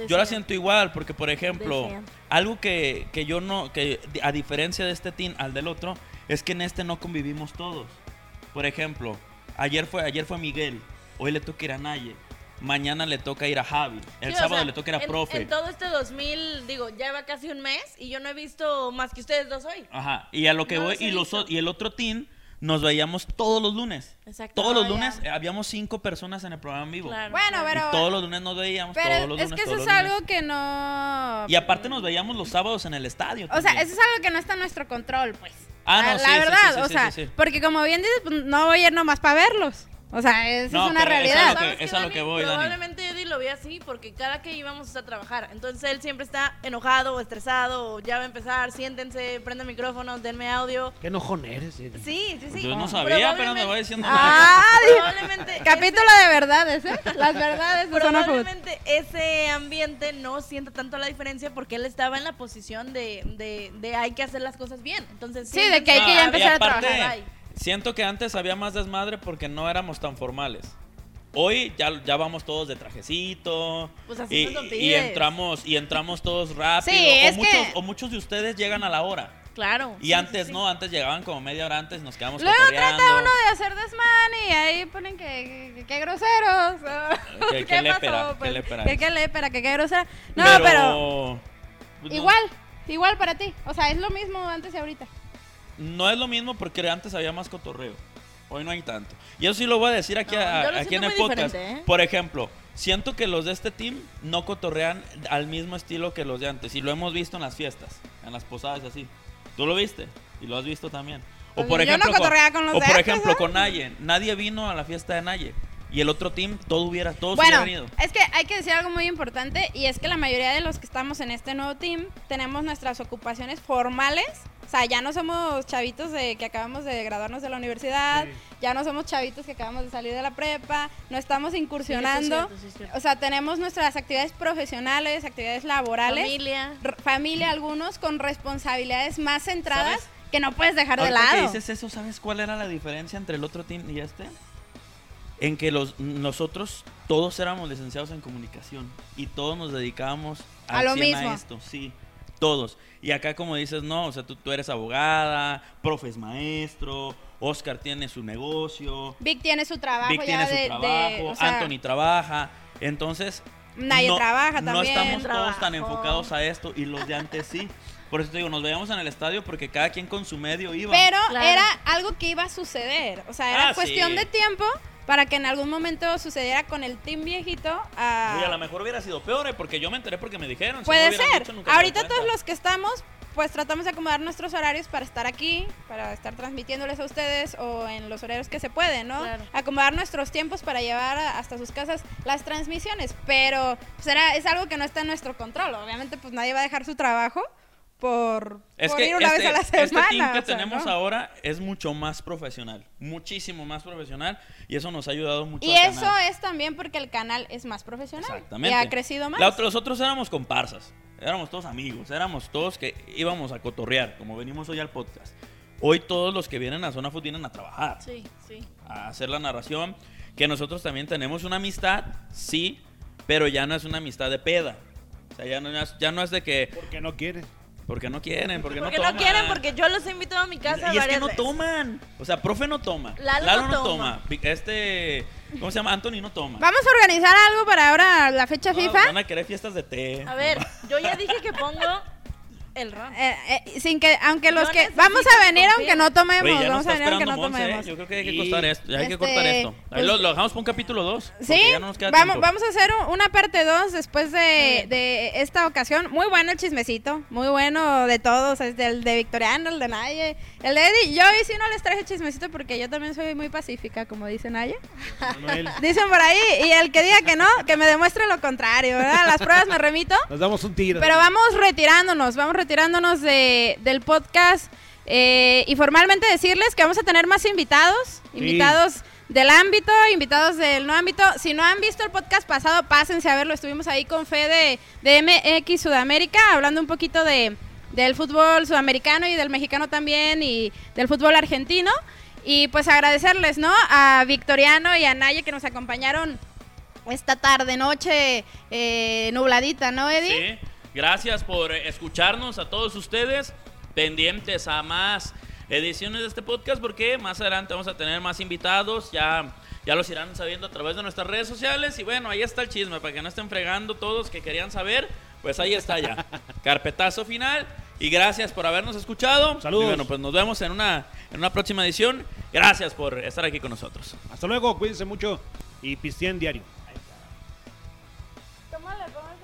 yo la siento igual, porque por ejemplo, algo que, que yo no, que a diferencia de este team al del otro, es que en este no convivimos todos. Por ejemplo, ayer fue, ayer fue Miguel, hoy le toca ir a Naye, mañana le toca ir a Javi, el
Sí, o
sábado
sea,
le toca ir a
en-
Profe.
En todo este 2000, digo, ya va casi un mes y yo no he visto más que ustedes dos hoy.
Ajá, y a lo que
No
voy, y, los, y el otro team nos veíamos todos los lunes.
Exacto.
Todos los
Ah,
lunes
ya.
eh, habíamos cinco personas en el programa en vivo.
Claro,
Bueno, pero...
Y todos los lunes nos veíamos, todos
Pero
los
es
lunes.
que eso
todos
es
lunes.
algo que no...
Y aparte nos veíamos los sábados en el estadio.
O sea, eso es algo que no está en nuestro control, pues.
Ah, no,
la,
sí,
la verdad,
sí, sí,
o
sí,
sea,
sí, sí.
porque como bien dices, pues, no voy a ir nomás para verlos. O sea, esa
No,
es una
es
realidad.
que-
¿Sabes qué,
es a lo que voy, Dani.
Probablemente Eddie lo ve así porque cada que íbamos a trabajar, entonces él siempre está enojado o estresado, o ya va a empezar, siéntense, prende micrófonos, denme audio.
Qué enojón eres, Eddie.
Sí, sí, sí.
Yo no sabía, pero me voy diciendo.
Ah,
Probablemente
Capítulo de verdades, ¿eh? Las verdades de.
Probablemente ese ambiente no sienta tanto la diferencia porque él estaba en la posición de, de, de hay que hacer las cosas bien. Entonces,
Sí, de que hay que
Ah,
ya
y
empezar a trabajar.
Bye.
Siento que antes había más desmadre porque no éramos tan formales. Hoy ya, ya vamos todos de trajecito.
Pues así
y,
nos lo
y entramos y entramos todos rápido.
Sí,
o,
es
muchos,
que-
o muchos de ustedes llegan a la hora.
Claro.
Y
sí,
antes
sí,
no, antes llegaban como media hora antes, nos quedamos
Luego
cotorreando.
trata uno de hacer desmán y ahí ponen que, que, que groseros.
Que- que lépera, que lépera
Que
es.
qué lépera, que qué grosera. No,
pero,
pero,
pues, no-
igual, igual para ti. O sea, es lo mismo antes y ahorita.
No es lo mismo porque antes había más cotorreo. Hoy no hay tanto. Y eso sí lo voy a decir aquí,
No,
a- aquí en el podcast.
¿eh?
Por ejemplo, siento que los de este team no cotorrean al mismo estilo que los de antes. Y lo hemos visto en las fiestas, en las posadas y así. ¿Tú lo viste? Y lo has visto también. O
Pues
por
yo no
ejemplo, con,
cotorreaba con los
o por
antes,
ejemplo
¿eh?
con Naye. Nadie vino a la fiesta de Naye. Y el otro team, todo hubiera, todos
Bueno,
hubieran ido.
es que hay que decir algo muy importante y es que la mayoría de los que estamos en este nuevo team tenemos nuestras ocupaciones formales. O sea, ya no somos chavitos de que acabamos de graduarnos de la universidad,
Sí.
ya no somos chavitos que acabamos de salir de la prepa, no estamos incursionando.
cierto, sí es cierto.
o sea, tenemos nuestras actividades profesionales, actividades laborales,
Familia.
r- familia algunos con responsabilidades más centradas
¿Sabes?
que no puedes dejar de
Ahorita que
lado.
dices eso, ¿sabes cuál era la diferencia entre el otro team y este? En que los, nosotros todos éramos licenciados en comunicación y todos nos dedicábamos
A
al
lo
100
mismo.
a esto, sí, todos. Y acá como dices, no, o sea, tú, tú eres abogada, profe es maestro, Oscar tiene su negocio,
Vic tiene su trabajo
Vic
ya
tiene su
de, de-
trabajo,
o sea,
Anthony trabaja, entonces...
Nadie trabaja
No
también.
estamos todos tan enfocados a esto y los de antes sí. Por eso te digo, nos veíamos en el estadio porque cada quien con su medio iba.
Pero
Claro.
era algo que iba a suceder. O sea, era
Ah,
cuestión
sí.
de tiempo para que en algún momento sucediera con el team viejito. a-
Oye, a lo mejor hubiera sido peor, ¿eh? porque yo me enteré porque me dijeron. si no
Puede
hubieran
ser.
dicho, nunca me
Ahorita todos los que estamos, pues tratamos de acomodar nuestros horarios para estar aquí, para estar transmitiéndoles a ustedes o en los horarios que se pueden, ¿no?
Claro.
Acomodar nuestros tiempos para llevar a- hasta sus casas las transmisiones. Pero pues, era- es algo que no está en nuestro control. Obviamente, pues nadie va a dejar su trabajo por,
Es
por
que
ir una
este,
vez a la
este
semana.
team que
o sea,
tenemos
¿no?
ahora es mucho más profesional, muchísimo más profesional y eso nos ha ayudado mucho.
Y
al
eso
canal.
es también porque el canal es más profesional.
Exactamente.
Y ha crecido más.
La otra- los otros éramos comparsas, éramos todos amigos, éramos todos que íbamos a cotorrear, como venimos hoy al podcast. Hoy todos los que vienen a Zona Food vienen a trabajar.
Sí, sí.
a hacer la narración. Que nosotros también tenemos una amistad, sí, pero ya no es una amistad de peda. O sea, ya no es, ya no es de que.
Porque no quiere.
Porque no quieren, porque,
Porque
no
no,
toman.
quieren, porque yo los he invitado a mi casa
Y es que no
veces.
toman. O sea, profe no toma.
Lalo no
no
toma.
Este. ¿Cómo se llama? Anthony no toma.
Vamos a organizar algo para ahora la fecha
No,
FIFA.
Van a querer fiestas de té.
A ver, yo ya dije que pongo el ron.
Eh, eh, sin que, aunque los
No
que vamos a venir aunque no tomemos,
Oye,
vamos a venir aunque no tomemos.
Yo creo que hay que
Y-
cortar esto. Hay que
Este,
cortar esto. Ahí
pues-
lo, lo dejamos para un capítulo 2.
Sí, vamos, vamos a hacer un- una parte 2 después de, de esta ocasión. Muy bueno el chismecito, muy bueno de todos, es del de Victoriano, el de Naye, el de Eddie. Yo hoy sí no les traje chismecito porque yo también soy muy pacífica, como dice Naye. Dicen por ahí, y el que diga que no, que me demuestre lo contrario, ¿verdad? Las pruebas me remito.
nos damos un tiro.
Pero vamos retirándonos, vamos retirándonos de, del podcast eh, y formalmente decirles que vamos a tener más invitados, invitados del ámbito, invitados del no ámbito. Si no han visto el podcast pasado, pásense a verlo. Estuvimos ahí con Fede de MX Sudamérica, hablando un poquito de, del fútbol sudamericano y del mexicano también y del fútbol argentino. Y pues agradecerles, ¿no? A Victoriano y a Naye que nos acompañaron esta tarde, noche eh, nubladita, ¿no, Eddie?
Sí, gracias por escucharnos a todos ustedes, pendientes a más ediciones de este podcast porque más adelante vamos a tener más invitados, ya, ya los irán sabiendo a través de nuestras redes sociales y bueno, ahí está el chisme, para que no estén fregando todos que querían saber, pues ahí está ya, carpetazo final y gracias por habernos escuchado.
Saludos.
Y bueno, pues nos vemos en una, en una próxima edición, gracias por estar aquí con nosotros.
Hasta luego, cuídense mucho y pisteen diario.